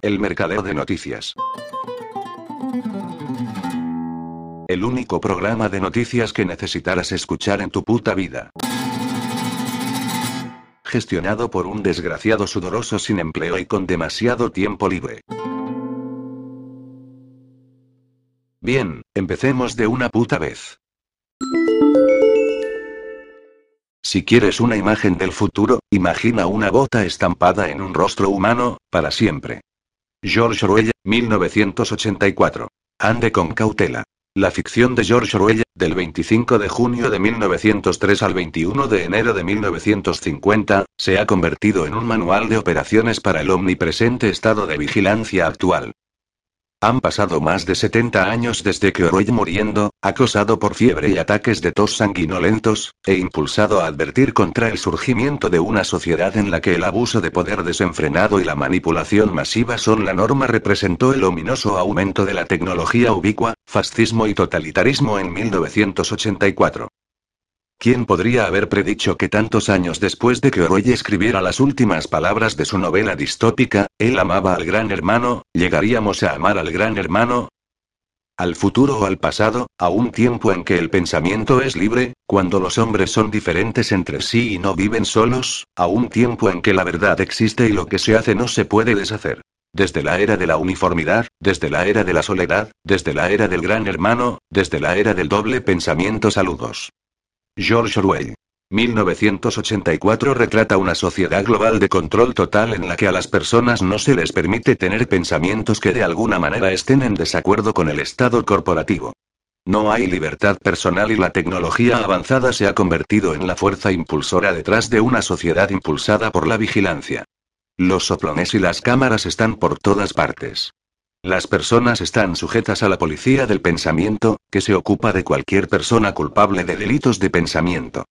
El mercader de noticias. El único programa de noticias que necesitarás escuchar en tu puta vida. Gestionado por un desgraciado sudoroso sin empleo y con demasiado tiempo libre. Bien, empecemos de una puta vez. Si quieres una imagen del futuro, imagina una gota estampada en un rostro humano, para siempre. George Orwell, 1984. Ande con cautela. La ficción de George Orwell, del 25 de junio de 1903 al 21 de enero de 1950, se ha convertido en un manual de operaciones para el omnipresente estado de vigilancia actual. Han pasado más de 70 años desde que Orwell muriendo, acosado por fiebre y ataques de tos sanguinolentos, e impulsado a advertir contra el surgimiento de una sociedad en la que el abuso de poder desenfrenado y la manipulación masiva son la norma representó el ominoso aumento de la tecnología ubicua, fascismo y totalitarismo en 1984. ¿Quién podría haber predicho que tantos años después de que Orwell escribiera las últimas palabras de su novela distópica, él amaba al gran hermano, llegaríamos a amar al gran hermano? Al futuro o al pasado, a un tiempo en que el pensamiento es libre, cuando los hombres son diferentes entre sí y no viven solos, a un tiempo en que la verdad existe y lo que se hace no se puede deshacer. Desde la era de la uniformidad, desde la era de la soledad, desde la era del gran hermano, desde la era del doble pensamiento saludos. George Orwell. 1984 retrata una sociedad global de control total en la que a las personas no se les permite tener pensamientos que de alguna manera estén en desacuerdo con el Estado corporativo. No hay libertad personal y la tecnología avanzada se ha convertido en la fuerza impulsora detrás de una sociedad impulsada por la vigilancia. Los soplones y las cámaras están por todas partes. Las personas están sujetas a la policía del pensamiento, que se ocupa de cualquier persona culpable de delitos de pensamiento.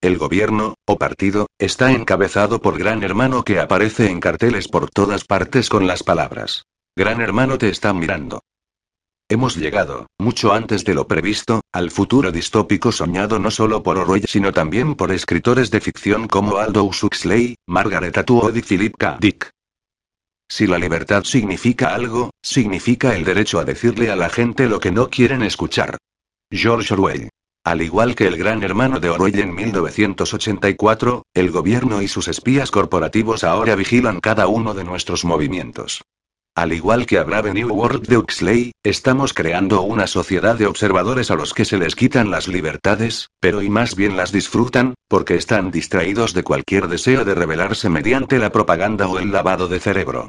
El gobierno, o partido, está encabezado por Gran Hermano que aparece en carteles por todas partes con las palabras. Gran Hermano te está mirando. Hemos llegado, mucho antes de lo previsto, al futuro distópico soñado no solo por Orwell sino también por escritores de ficción como Aldous Huxley, Margaret Atwood y Philip K. Dick. Si la libertad significa algo, significa el derecho a decirle a la gente lo que no quieren escuchar. George Orwell. Al igual que el gran hermano de Orwell en 1984, el gobierno y sus espías corporativos ahora vigilan cada uno de nuestros movimientos. Al igual que a Brave New World de Huxley, estamos creando una sociedad de observadores a los que se les quitan las libertades, pero y más bien las disfrutan, porque están distraídos de cualquier deseo de rebelarse mediante la propaganda o el lavado de cerebro.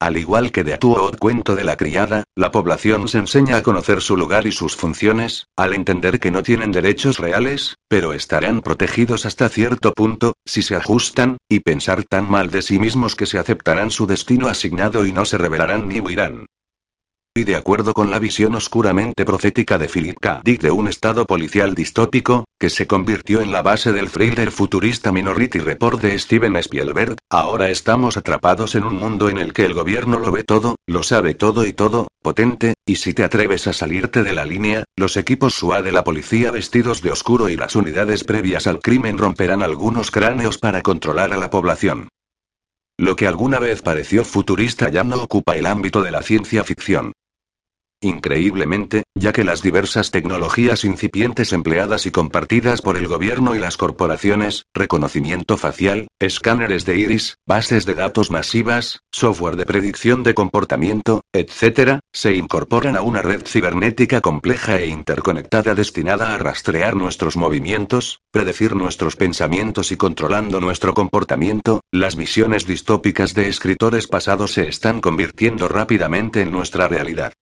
Al igual que de Atuo cuento de la criada, la población se enseña a conocer su lugar y sus funciones, al entender que no tienen derechos reales, pero estarán protegidos hasta cierto punto, si se ajustan, y pensar tan mal de sí mismos que se aceptarán su destino asignado y no se rebelarán ni huirán. Y de acuerdo con la visión oscuramente profética de Philip K. Dick de un estado policial distópico, que se convirtió en la base del thriller futurista Minority Report de Steven Spielberg, ahora estamos atrapados en un mundo en el que el gobierno lo ve todo, lo sabe todo y todo, potente, y si te atreves a salirte de la línea, los equipos SWAT de la policía vestidos de oscuro y las unidades previas al crimen romperán algunos cráneos para controlar a la población. Lo que alguna vez pareció futurista ya no ocupa el ámbito de la ciencia ficción. Increíblemente, ya que las diversas tecnologías incipientes empleadas y compartidas por el gobierno y las corporaciones, reconocimiento facial, escáneres de iris, bases de datos masivas, software de predicción de comportamiento, etc., se incorporan a una red cibernética compleja e interconectada destinada a rastrear nuestros movimientos, predecir nuestros pensamientos y controlando nuestro comportamiento, las visiones distópicas de escritores pasados se están convirtiendo rápidamente en nuestra realidad.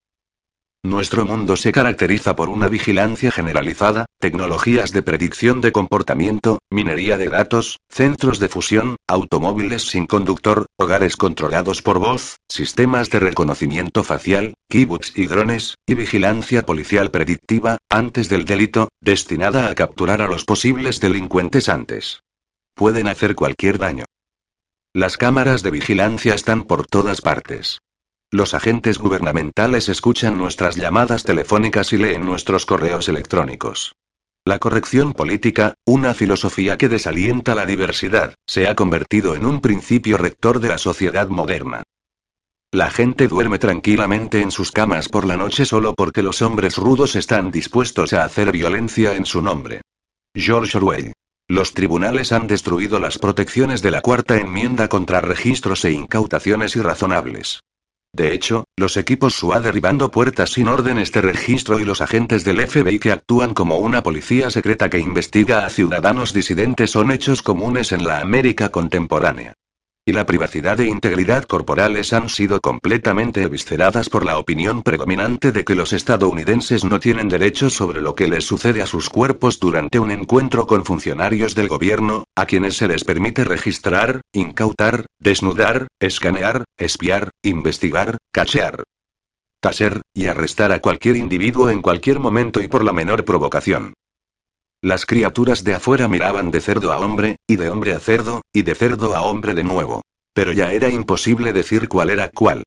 Nuestro mundo se caracteriza por una vigilancia generalizada, tecnologías de predicción de comportamiento, minería de datos, centros de fusión, automóviles sin conductor, hogares controlados por voz, sistemas de reconocimiento facial, kibbutz y drones, y vigilancia policial predictiva, antes del delito, destinada a capturar a los posibles delincuentes antes. Pueden hacer cualquier daño. Las cámaras de vigilancia están por todas partes. Los agentes gubernamentales escuchan nuestras llamadas telefónicas y leen nuestros correos electrónicos. La corrección política, una filosofía que desalienta la diversidad, se ha convertido en un principio rector de la sociedad moderna. La gente duerme tranquilamente en sus camas por la noche solo porque los hombres rudos están dispuestos a hacer violencia en su nombre. George Orwell. Los tribunales han destruido las protecciones de la cuarta enmienda contra registros e incautaciones irrazonables. De hecho, los equipos SUA derribando puertas sin órdenes de registro y los agentes del FBI que actúan como una policía secreta que investiga a ciudadanos disidentes son hechos comunes en la América contemporánea y la privacidad e integridad corporales han sido completamente evisceradas por la opinión predominante de que los estadounidenses no tienen derechos sobre lo que les sucede a sus cuerpos durante un encuentro con funcionarios del gobierno, a quienes se les permite registrar, incautar, desnudar, escanear, espiar, investigar, cachear, taser, y arrestar a cualquier individuo en cualquier momento y por la menor provocación. Las criaturas de afuera miraban de cerdo a hombre, y de hombre a cerdo, y de cerdo a hombre de nuevo. Pero ya era imposible decir cuál era cuál.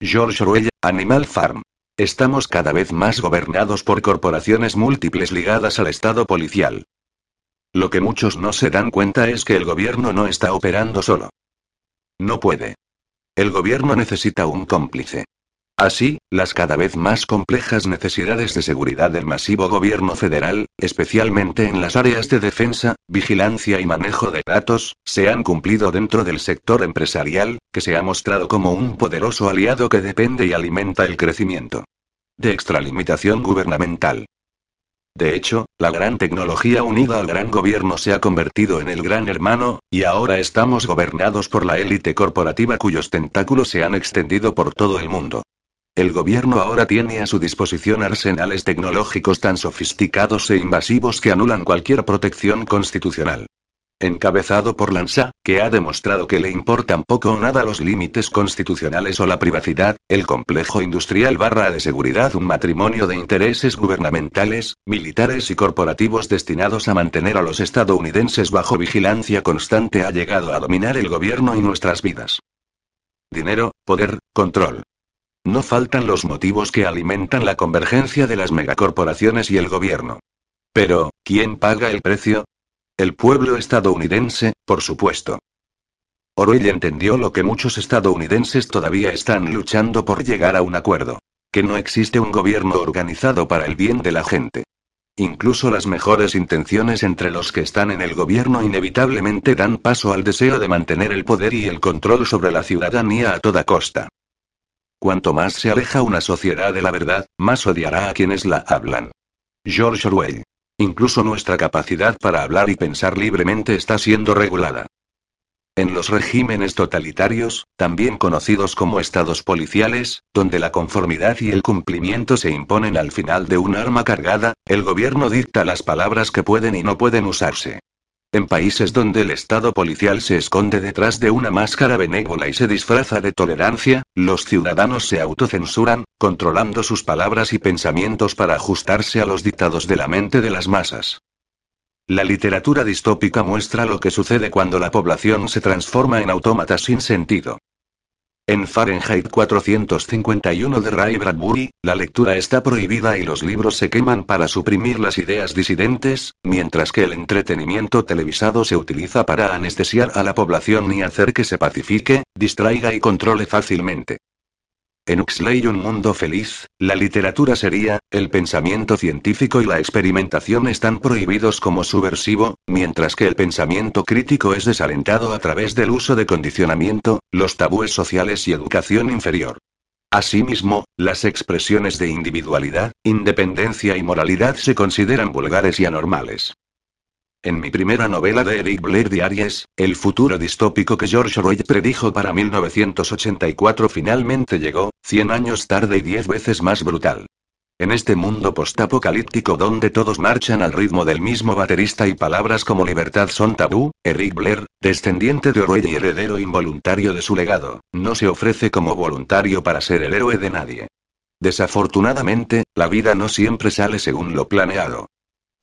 George Orwell, Animal Farm. Estamos cada vez más gobernados por corporaciones múltiples ligadas al Estado policial. Lo que muchos no se dan cuenta es que el gobierno no está operando solo. No puede. El gobierno necesita un cómplice. Así, las cada vez más complejas necesidades de seguridad del masivo gobierno federal, especialmente en las áreas de defensa, vigilancia y manejo de datos, se han cumplido dentro del sector empresarial, que se ha mostrado como un poderoso aliado que depende y alimenta el crecimiento. De extralimitación gubernamental. De hecho, la gran tecnología unida al gran gobierno se ha convertido en el gran hermano, y ahora estamos gobernados por la élite corporativa cuyos tentáculos se han extendido por todo el mundo. El gobierno ahora tiene a su disposición arsenales tecnológicos tan sofisticados e invasivos que anulan cualquier protección constitucional. Encabezado por Lanza, que ha demostrado que le importan poco o nada los límites constitucionales o la privacidad, el complejo industrial barra de seguridad, un matrimonio de intereses gubernamentales, militares y corporativos destinados a mantener a los estadounidenses bajo vigilancia constante ha llegado a dominar el gobierno y nuestras vidas. Dinero, poder, control. No faltan los motivos que alimentan la convergencia de las megacorporaciones y el gobierno. Pero, ¿quién paga el precio? El pueblo estadounidense, por supuesto. Orwell entendió lo que muchos estadounidenses todavía están luchando por llegar a un acuerdo. Que no existe un gobierno organizado para el bien de la gente. Incluso las mejores intenciones entre los que están en el gobierno inevitablemente dan paso al deseo de mantener el poder y el control sobre la ciudadanía a toda costa. Cuanto más se aleja una sociedad de la verdad, más odiará a quienes la hablan. George Orwell. Incluso nuestra capacidad para hablar y pensar libremente está siendo regulada. En los regímenes totalitarios, también conocidos como estados policiales, donde la conformidad y el cumplimiento se imponen al final de un arma cargada, el gobierno dicta las palabras que pueden y no pueden usarse. En países donde el Estado policial se esconde detrás de una máscara benévola y se disfraza de tolerancia, los ciudadanos se autocensuran, controlando sus palabras y pensamientos para ajustarse a los dictados de la mente de las masas. La literatura distópica muestra lo que sucede cuando la población se transforma en autómatas sin sentido. En Fahrenheit 451 de Ray Bradbury, la lectura está prohibida y los libros se queman para suprimir las ideas disidentes, mientras que el entretenimiento televisado se utiliza para anestesiar a la población y hacer que se pacifique, distraiga y controle fácilmente. En Huxley Un Mundo Feliz, la literatura sería, el pensamiento científico y la experimentación están prohibidos como subversivo, mientras que el pensamiento crítico es desalentado a través del uso de condicionamiento, los tabúes sociales y educación inferior. Asimismo, las expresiones de individualidad, independencia y moralidad se consideran vulgares y anormales. En mi primera novela de Eric Blair Diaries, el futuro distópico que George Orwell predijo para 1984 finalmente llegó, 100 años tarde y 10 veces más brutal. En este mundo postapocalíptico donde todos marchan al ritmo del mismo baterista y palabras como libertad son tabú, Eric Blair, descendiente de Orwell y heredero involuntario de su legado, no se ofrece como voluntario para ser el héroe de nadie. Desafortunadamente, la vida no siempre sale según lo planeado.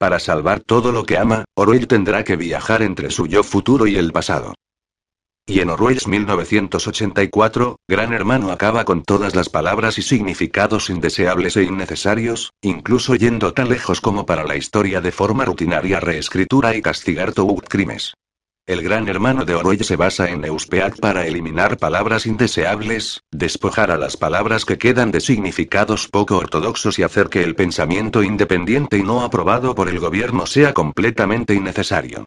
Para salvar todo lo que ama, Orwell tendrá que viajar entre su yo futuro y el pasado. Y en Orwell's 1984, Gran Hermano acaba con todas las palabras y significados indeseables e innecesarios, incluso yendo tan lejos como para la historia de forma rutinaria reescritura y castigar crímenes. El gran hermano de Oroy se basa en Euspeak para eliminar palabras indeseables, despojar a las palabras que quedan de significados poco ortodoxos y hacer que el pensamiento independiente y no aprobado por el gobierno sea completamente innecesario.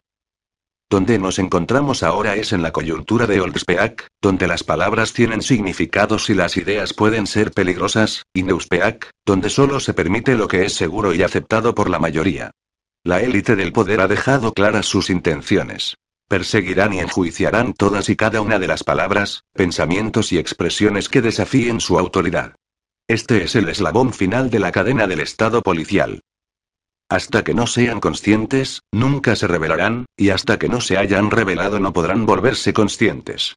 Donde nos encontramos ahora es en la coyuntura de Oldspeak, donde las palabras tienen significados y las ideas pueden ser peligrosas, y Neuspeak, donde solo se permite lo que es seguro y aceptado por la mayoría. La élite del poder ha dejado claras sus intenciones. Perseguirán y enjuiciarán todas y cada una de las palabras, pensamientos y expresiones que desafíen su autoridad. Este es el eslabón final de la cadena del Estado policial. Hasta que no sean conscientes, nunca se revelarán, y hasta que no se hayan revelado no podrán volverse conscientes.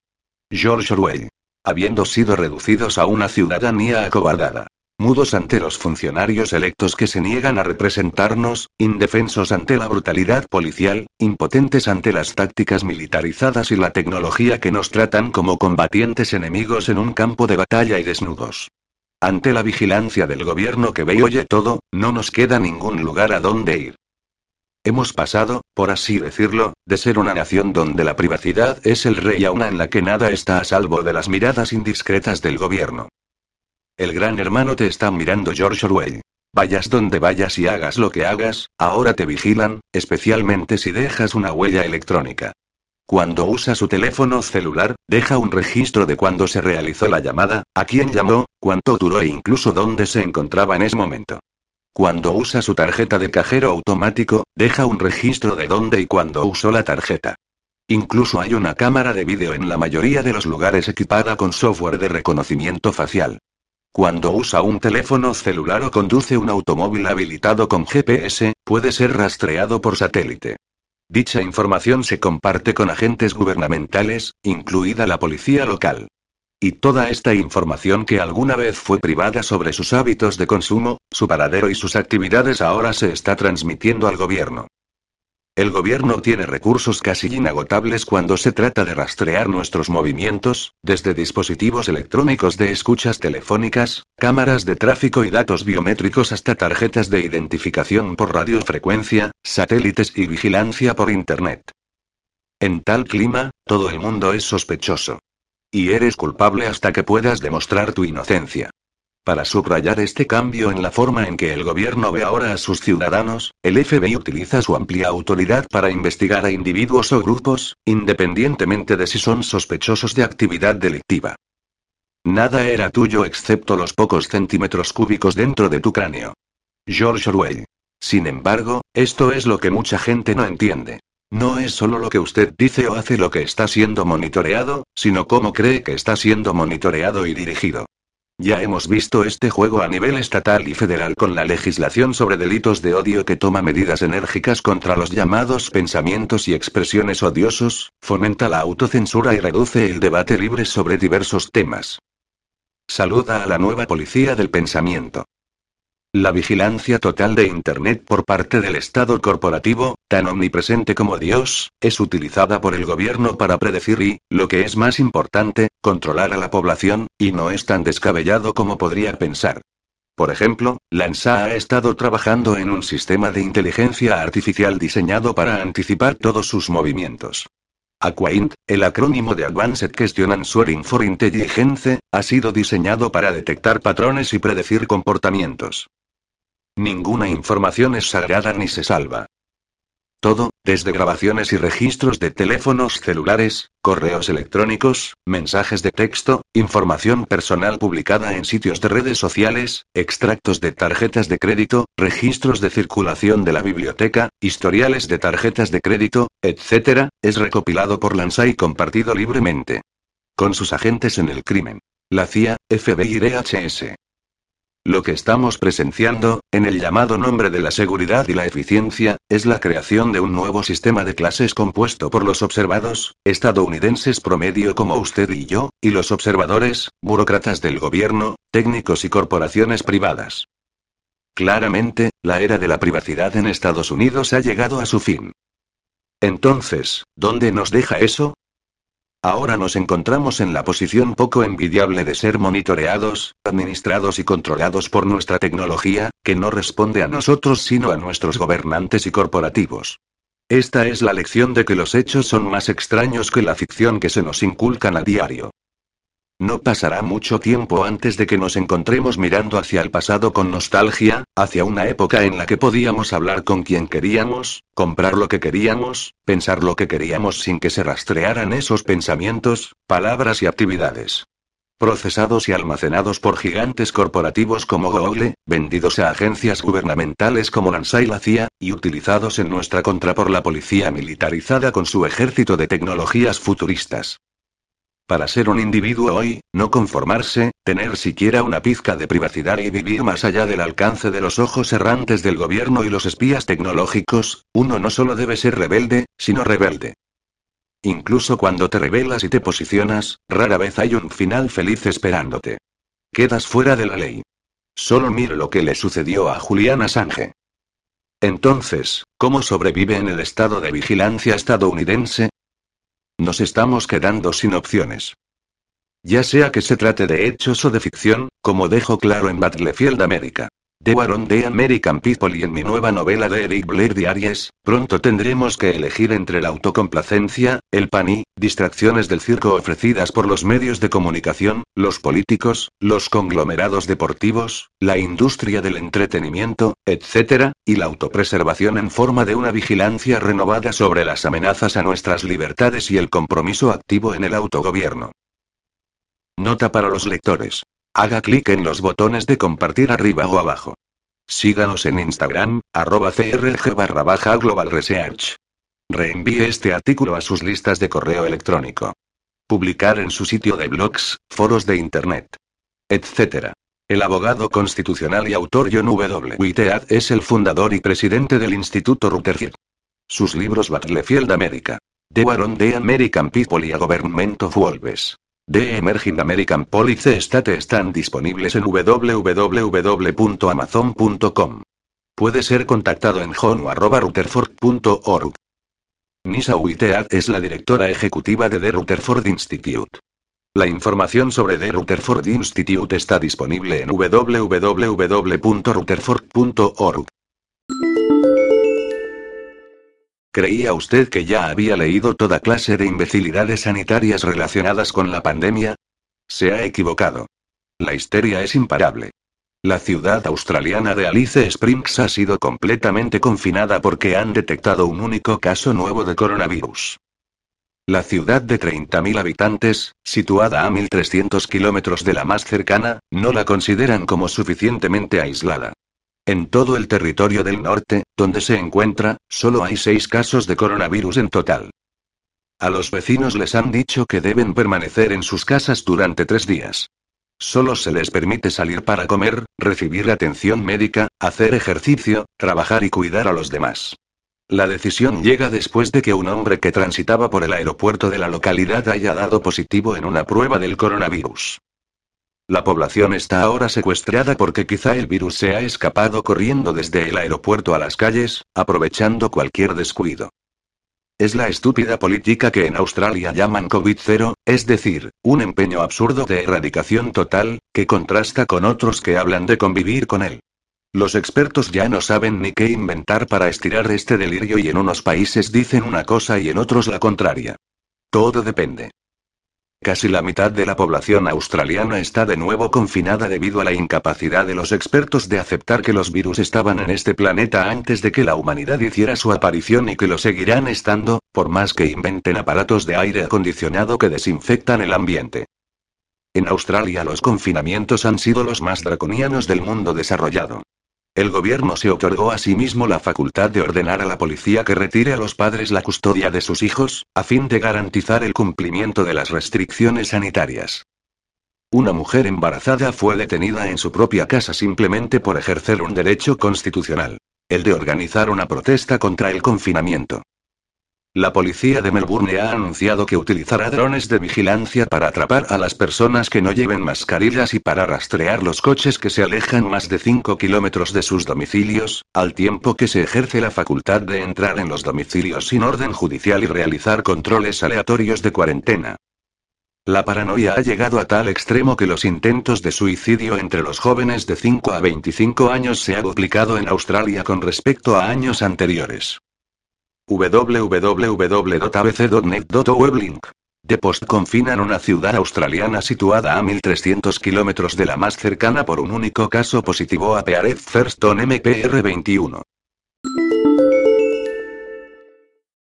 George Orwell. Habiendo sido reducidos a una ciudadanía acobardada mudos ante los funcionarios electos que se niegan a representarnos, indefensos ante la brutalidad policial, impotentes ante las tácticas militarizadas y la tecnología que nos tratan como combatientes enemigos en un campo de batalla y desnudos. Ante la vigilancia del gobierno que ve y oye todo, no nos queda ningún lugar a donde ir. Hemos pasado, por así decirlo, de ser una nación donde la privacidad es el rey a una en la que nada está a salvo de las miradas indiscretas del gobierno. El gran hermano te está mirando George Orwell. Vayas donde vayas y hagas lo que hagas, ahora te vigilan, especialmente si dejas una huella electrónica. Cuando usa su teléfono celular, deja un registro de cuándo se realizó la llamada, a quién llamó, cuánto duró e incluso dónde se encontraba en ese momento. Cuando usa su tarjeta de cajero automático, deja un registro de dónde y cuándo usó la tarjeta. Incluso hay una cámara de vídeo en la mayoría de los lugares equipada con software de reconocimiento facial. Cuando usa un teléfono celular o conduce un automóvil habilitado con GPS, puede ser rastreado por satélite. Dicha información se comparte con agentes gubernamentales, incluida la policía local. Y toda esta información que alguna vez fue privada sobre sus hábitos de consumo, su paradero y sus actividades ahora se está transmitiendo al gobierno. El gobierno tiene recursos casi inagotables cuando se trata de rastrear nuestros movimientos, desde dispositivos electrónicos de escuchas telefónicas, cámaras de tráfico y datos biométricos hasta tarjetas de identificación por radiofrecuencia, satélites y vigilancia por Internet. En tal clima, todo el mundo es sospechoso. Y eres culpable hasta que puedas demostrar tu inocencia. Para subrayar este cambio en la forma en que el gobierno ve ahora a sus ciudadanos, el FBI utiliza su amplia autoridad para investigar a individuos o grupos, independientemente de si son sospechosos de actividad delictiva. Nada era tuyo excepto los pocos centímetros cúbicos dentro de tu cráneo. George Orwell. Sin embargo, esto es lo que mucha gente no entiende. No es solo lo que usted dice o hace lo que está siendo monitoreado, sino cómo cree que está siendo monitoreado y dirigido. Ya hemos visto este juego a nivel estatal y federal con la legislación sobre delitos de odio que toma medidas enérgicas contra los llamados pensamientos y expresiones odiosos, fomenta la autocensura y reduce el debate libre sobre diversos temas. Saluda a la nueva policía del pensamiento. La vigilancia total de Internet por parte del Estado corporativo, tan omnipresente como Dios, es utilizada por el gobierno para predecir y, lo que es más importante, controlar a la población, y no es tan descabellado como podría pensar. Por ejemplo, la NSA ha estado trabajando en un sistema de inteligencia artificial diseñado para anticipar todos sus movimientos. Aquaint, el acrónimo de Advanced Question Answering for Intelligence, ha sido diseñado para detectar patrones y predecir comportamientos. Ninguna información es sagrada ni se salva. Todo, desde grabaciones y registros de teléfonos celulares, correos electrónicos, mensajes de texto, información personal publicada en sitios de redes sociales, extractos de tarjetas de crédito, registros de circulación de la biblioteca, historiales de tarjetas de crédito, etc., es recopilado por Lanza y compartido libremente. Con sus agentes en el crimen. La CIA, FBI y DHS. Lo que estamos presenciando, en el llamado nombre de la seguridad y la eficiencia, es la creación de un nuevo sistema de clases compuesto por los observados, estadounidenses promedio como usted y yo, y los observadores, burócratas del gobierno, técnicos y corporaciones privadas. Claramente, la era de la privacidad en Estados Unidos ha llegado a su fin. Entonces, ¿dónde nos deja eso? Ahora nos encontramos en la posición poco envidiable de ser monitoreados, administrados y controlados por nuestra tecnología, que no responde a nosotros sino a nuestros gobernantes y corporativos. Esta es la lección de que los hechos son más extraños que la ficción que se nos inculcan a diario. No pasará mucho tiempo antes de que nos encontremos mirando hacia el pasado con nostalgia, hacia una época en la que podíamos hablar con quien queríamos, comprar lo que queríamos, pensar lo que queríamos sin que se rastrearan esos pensamientos, palabras y actividades. Procesados y almacenados por gigantes corporativos como Google, vendidos a agencias gubernamentales como NASA y la CIA, y utilizados en nuestra contra por la policía militarizada con su ejército de tecnologías futuristas. Para ser un individuo hoy, no conformarse, tener siquiera una pizca de privacidad y vivir más allá del alcance de los ojos errantes del gobierno y los espías tecnológicos, uno no solo debe ser rebelde, sino rebelde. Incluso cuando te rebelas y te posicionas, rara vez hay un final feliz esperándote. Quedas fuera de la ley. Solo mire lo que le sucedió a Julián Assange. Entonces, ¿cómo sobrevive en el estado de vigilancia estadounidense? Nos estamos quedando sin opciones. Ya sea que se trate de hechos o de ficción, como dejo claro en Battlefield América. The Baron de American People y en mi nueva novela de Eric Blair Diaries, pronto tendremos que elegir entre la autocomplacencia, el pan y, distracciones del circo ofrecidas por los medios de comunicación, los políticos, los conglomerados deportivos, la industria del entretenimiento, etc., y la autopreservación en forma de una vigilancia renovada sobre las amenazas a nuestras libertades y el compromiso activo en el autogobierno. Nota para los lectores. Haga clic en los botones de compartir arriba o abajo. Síganos en Instagram, arroba crg barra. Reenvíe este artículo a sus listas de correo electrónico. Publicar en su sitio de blogs, foros de internet, etc. El abogado constitucional y autor John W. Whitehead es el fundador y presidente del Instituto Rutherford. Sus libros Battlefield America. The Baron de American People y a Government of Wolves. The Emerging American Police State están disponibles en www.amazon.com. Puede ser contactado en jono.rutherford.org. Nisa Whitehead es la directora ejecutiva de The Rutherford Institute. La información sobre The Rutherford Institute está disponible en www.rutherford.org. ¿Creía usted que ya había leído toda clase de imbecilidades sanitarias relacionadas con la pandemia? Se ha equivocado. La histeria es imparable. La ciudad australiana de Alice Springs ha sido completamente confinada porque han detectado un único caso nuevo de coronavirus. La ciudad de 30.000 habitantes, situada a 1.300 kilómetros de la más cercana, no la consideran como suficientemente aislada. En todo el territorio del norte, donde se encuentra, solo hay seis casos de coronavirus en total. A los vecinos les han dicho que deben permanecer en sus casas durante tres días. Solo se les permite salir para comer, recibir atención médica, hacer ejercicio, trabajar y cuidar a los demás. La decisión llega después de que un hombre que transitaba por el aeropuerto de la localidad haya dado positivo en una prueba del coronavirus. La población está ahora secuestrada porque quizá el virus se ha escapado corriendo desde el aeropuerto a las calles, aprovechando cualquier descuido. Es la estúpida política que en Australia llaman COVID-0, es decir, un empeño absurdo de erradicación total, que contrasta con otros que hablan de convivir con él. Los expertos ya no saben ni qué inventar para estirar este delirio y en unos países dicen una cosa y en otros la contraria. Todo depende. Casi la mitad de la población australiana está de nuevo confinada debido a la incapacidad de los expertos de aceptar que los virus estaban en este planeta antes de que la humanidad hiciera su aparición y que lo seguirán estando, por más que inventen aparatos de aire acondicionado que desinfectan el ambiente. En Australia los confinamientos han sido los más draconianos del mundo desarrollado. El gobierno se otorgó a sí mismo la facultad de ordenar a la policía que retire a los padres la custodia de sus hijos, a fin de garantizar el cumplimiento de las restricciones sanitarias. Una mujer embarazada fue detenida en su propia casa simplemente por ejercer un derecho constitucional, el de organizar una protesta contra el confinamiento. La policía de Melbourne ha anunciado que utilizará drones de vigilancia para atrapar a las personas que no lleven mascarillas y para rastrear los coches que se alejan más de 5 kilómetros de sus domicilios, al tiempo que se ejerce la facultad de entrar en los domicilios sin orden judicial y realizar controles aleatorios de cuarentena. La paranoia ha llegado a tal extremo que los intentos de suicidio entre los jóvenes de 5 a 25 años se ha duplicado en Australia con respecto a años anteriores. www.abc.net.weblink. The Post confinan una ciudad australiana situada a 1.300 kilómetros de la más cercana por un único caso positivo a Peareth Thurston MPR21.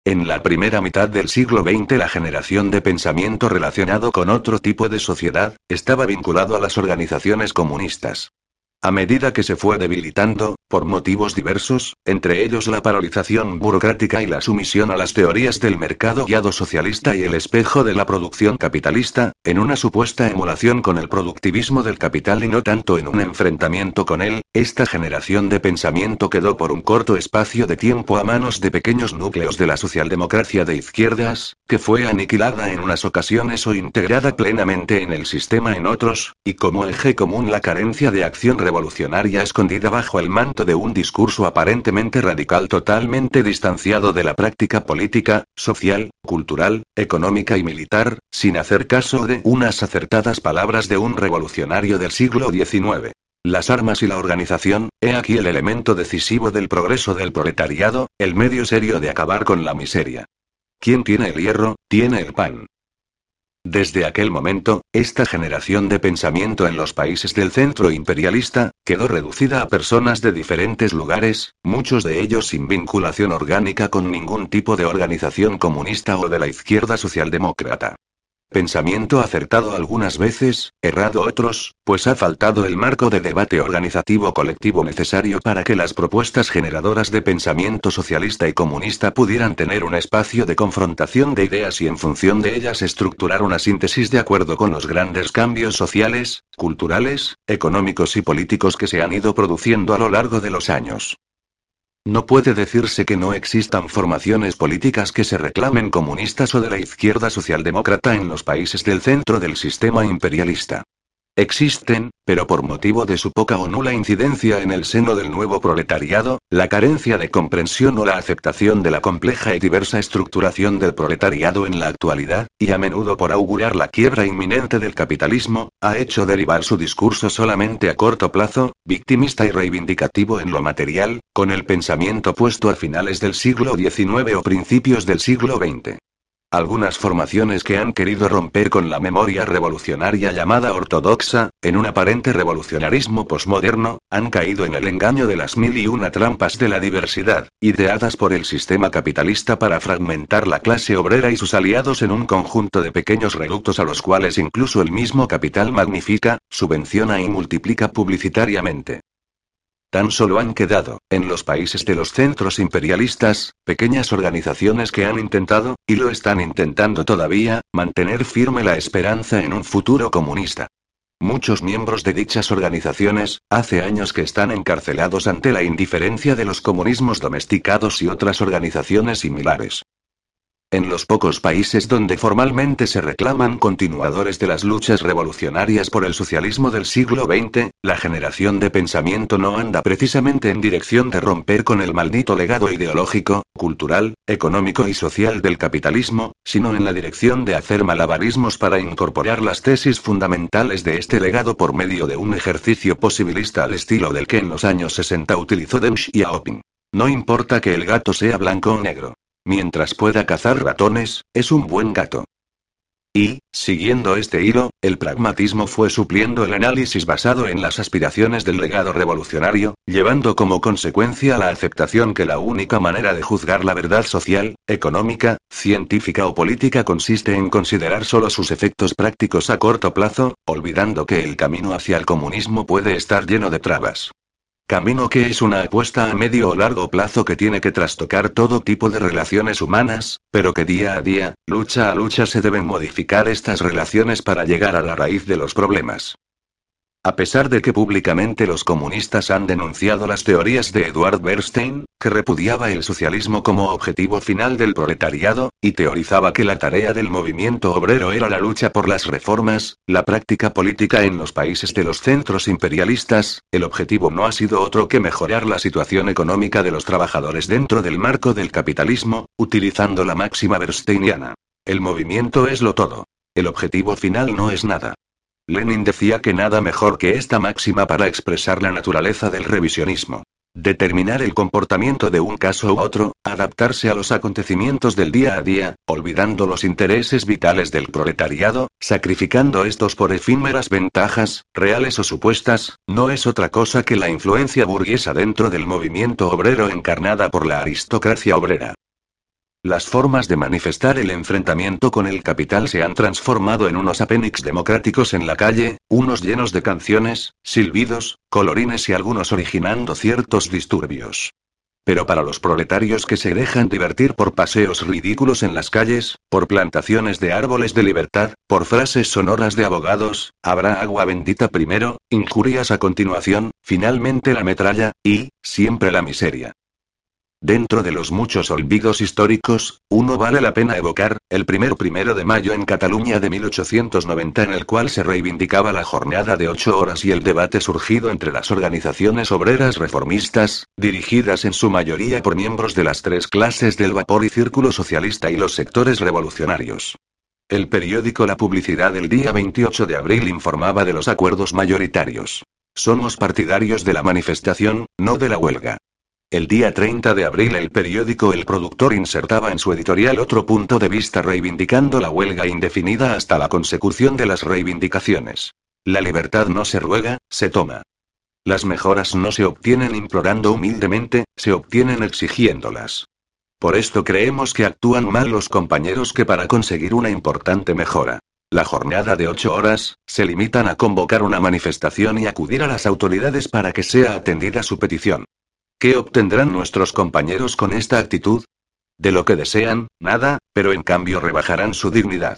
En la primera mitad del siglo XX la generación de pensamiento relacionado con otro tipo de sociedad, estaba vinculado a las organizaciones comunistas. A medida que se fue debilitando, por motivos diversos, entre ellos la paralización burocrática y la sumisión a las teorías del mercado guiado socialista y el espejo de la producción capitalista, en una supuesta emulación con el productivismo del capital y no tanto en un enfrentamiento con él, esta generación de pensamiento quedó por un corto espacio de tiempo a manos de pequeños núcleos de la socialdemocracia de izquierdas, que fue aniquilada en unas ocasiones o integrada plenamente en el sistema en otros, y como eje común la carencia de acción revolucionaria escondida bajo el manto de un discurso aparentemente radical totalmente distanciado de la práctica política, social, cultural, económica y militar, sin hacer caso de unas acertadas palabras de un revolucionario del siglo XIX. Las armas y la organización, he aquí el elemento decisivo del progreso del proletariado, el medio serio de acabar con la miseria. ¿Quién tiene el hierro, tiene el pan. Desde aquel momento, esta generación de pensamiento en los países del centro imperialista, quedó reducida a personas de diferentes lugares, muchos de ellos sin vinculación orgánica con ningún tipo de organización comunista o de la izquierda socialdemócrata. Pensamiento acertado algunas veces, errado otros, pues ha faltado el marco de debate organizativo colectivo necesario para que las propuestas generadoras de pensamiento socialista y comunista pudieran tener un espacio de confrontación de ideas y en función de ellas estructurar una síntesis de acuerdo con los grandes cambios sociales, culturales, económicos y políticos que se han ido produciendo a lo largo de los años. No puede decirse que no existan formaciones políticas que se reclamen comunistas o de la izquierda socialdemócrata en los países del centro del sistema imperialista. Existen, pero por motivo de su poca o nula incidencia en el seno del nuevo proletariado, la carencia de comprensión o la aceptación de la compleja y diversa estructuración del proletariado en la actualidad, y a menudo por augurar la quiebra inminente del capitalismo, ha hecho derivar su discurso solamente a corto plazo, victimista y reivindicativo en lo material, con el pensamiento puesto a finales del siglo XIX o principios del siglo XX. Algunas formaciones que han querido romper con la memoria revolucionaria llamada ortodoxa, en un aparente revolucionarismo posmoderno, han caído en el engaño de las mil y una trampas de la diversidad, ideadas por el sistema capitalista para fragmentar la clase obrera y sus aliados en un conjunto de pequeños reductos a los cuales incluso el mismo capital magnifica, subvenciona y multiplica publicitariamente. Tan solo han quedado, en los países de los centros imperialistas, pequeñas organizaciones que han intentado, y lo están intentando todavía, mantener firme la esperanza en un futuro comunista. Muchos miembros de dichas organizaciones, hace años que están encarcelados ante la indiferencia de los comunismos domesticados y otras organizaciones similares. En los pocos países donde formalmente se reclaman continuadores de las luchas revolucionarias por el socialismo del siglo XX, la generación de pensamiento no anda precisamente en dirección de romper con el maldito legado ideológico, cultural, económico y social del capitalismo, sino en la dirección de hacer malabarismos para incorporar las tesis fundamentales de este legado por medio de un ejercicio posibilista al estilo del que en los años 60 utilizó Deng Xiaoping. No importa que el gato sea blanco o negro. Mientras pueda cazar ratones, es un buen gato. Y, siguiendo este hilo, el pragmatismo fue supliendo el análisis basado en las aspiraciones del legado revolucionario, llevando como consecuencia la aceptación que la única manera de juzgar la verdad social, económica, científica o política consiste en considerar solo sus efectos prácticos a corto plazo, olvidando que el camino hacia el comunismo puede estar lleno de trabas. Camino que es una apuesta a medio o largo plazo que tiene que trastocar todo tipo de relaciones humanas, pero que día a día, lucha a lucha se deben modificar estas relaciones para llegar a la raíz de los problemas. A pesar de que públicamente los comunistas han denunciado las teorías de Eduard Bernstein, que repudiaba el socialismo como objetivo final del proletariado, y teorizaba que la tarea del movimiento obrero era la lucha por las reformas, la práctica política en los países de los centros imperialistas, el objetivo no ha sido otro que mejorar la situación económica de los trabajadores dentro del marco del capitalismo, utilizando la máxima bernsteiniana. El movimiento es lo todo. El objetivo final no es nada. Lenin decía que nada mejor que esta máxima para expresar la naturaleza del revisionismo. Determinar el comportamiento de un caso u otro, adaptarse a los acontecimientos del día a día, olvidando los intereses vitales del proletariado, sacrificando estos por efímeras ventajas, reales o supuestas, no es otra cosa que la influencia burguesa dentro del movimiento obrero encarnada por la aristocracia obrera. Las formas de manifestar el enfrentamiento con el capital se han transformado en unos apénix democráticos en la calle, unos llenos de canciones, silbidos, colorines y algunos originando ciertos disturbios. Pero para los proletarios que se dejan divertir por paseos ridículos en las calles, por plantaciones de árboles de libertad, por frases sonoras de abogados, habrá agua bendita primero, injurias a continuación, finalmente la metralla, y, siempre la miseria. Dentro de los muchos olvidos históricos, uno vale la pena evocar, el primer primero de mayo en Cataluña de 1890 en el cual se reivindicaba la jornada de ocho horas y el debate surgido entre las organizaciones obreras reformistas, dirigidas en su mayoría por miembros de las tres clases del vapor y círculo socialista y los sectores revolucionarios. El periódico La Publicidad del día 28 de abril informaba de los acuerdos mayoritarios. Somos partidarios de la manifestación, no de la huelga. El día 30 de abril el periódico El Productor insertaba en su editorial otro punto de vista reivindicando la huelga indefinida hasta la consecución de las reivindicaciones. La libertad no se ruega, se toma. Las mejoras no se obtienen implorando humildemente, se obtienen exigiéndolas. Por esto creemos que actúan mal los compañeros que para conseguir una importante mejora, la jornada de ocho horas, se limitan a convocar una manifestación y acudir a las autoridades para que sea atendida su petición. ¿Qué obtendrán nuestros compañeros con esta actitud? De lo que desean, nada, pero en cambio rebajarán su dignidad.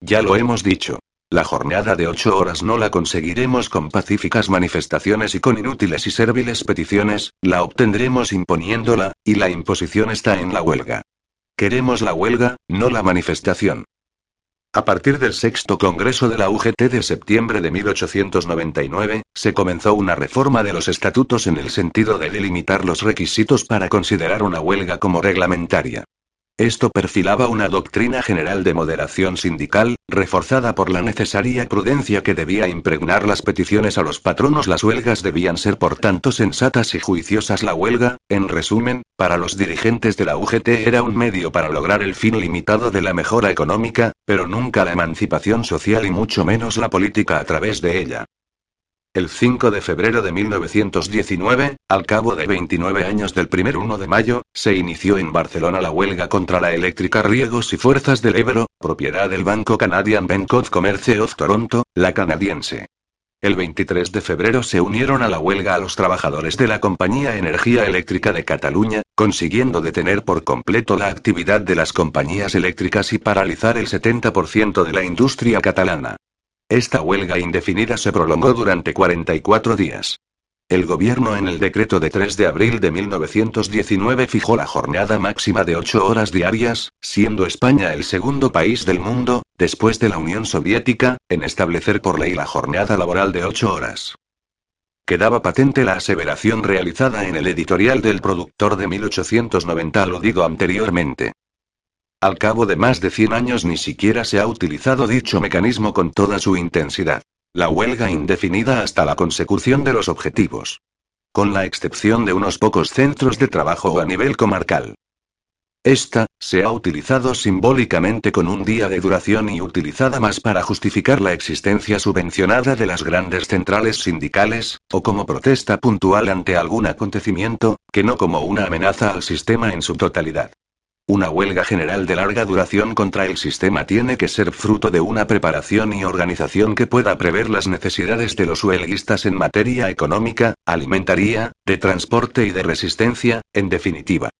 Ya lo hemos dicho. La jornada de ocho horas no la conseguiremos con pacíficas manifestaciones y con inútiles y serviles peticiones, la obtendremos imponiéndola, y la imposición está en la huelga. Queremos la huelga, no la manifestación. A partir del sexto Congreso de la UGT de septiembre de 1899, se comenzó una reforma de los estatutos en el sentido de delimitar los requisitos para considerar una huelga como reglamentaria. Esto perfilaba una doctrina general de moderación sindical, reforzada por la necesaria prudencia que debía impregnar las peticiones a los patronos. Las huelgas debían ser por tanto sensatas y juiciosas. La huelga, en resumen, para los dirigentes de la UGT era un medio para lograr el fin limitado de la mejora económica, pero nunca la emancipación social y mucho menos la política a través de ella. El 5 de febrero de 1919, al cabo de 29 años del primer 1 de mayo, se inició en Barcelona la huelga contra la eléctrica Riegos y Fuerzas del Ebro, propiedad del banco Canadian Bank of Commerce of Toronto, la canadiense. El 23 de febrero se unieron a la huelga a los trabajadores de la Compañía Energía Eléctrica de Cataluña, consiguiendo detener por completo la actividad de las compañías eléctricas y paralizar el 70% de la industria catalana. Esta huelga indefinida se prolongó durante 44 días. El gobierno en el decreto de 3 de abril de 1919 fijó la jornada máxima de 8 horas diarias, siendo España el segundo país del mundo, después de la Unión Soviética, en establecer por ley la jornada laboral de 8 horas. Quedaba patente la aseveración realizada en el editorial del productor de 1890 aludido anteriormente. Al cabo de más de 100 años ni siquiera se ha utilizado dicho mecanismo con toda su intensidad. La huelga indefinida hasta la consecución de los objetivos. Con la excepción de unos pocos centros de trabajo a nivel comarcal. Esta, se ha utilizado simbólicamente con un día de duración y utilizada más para justificar la existencia subvencionada de las grandes centrales sindicales, o como protesta puntual ante algún acontecimiento, que no como una amenaza al sistema en su totalidad. Una huelga general de larga duración contra el sistema tiene que ser fruto de una preparación y organización que pueda prever las necesidades de los huelguistas en materia económica, alimentaria, de transporte y de resistencia, en definitiva.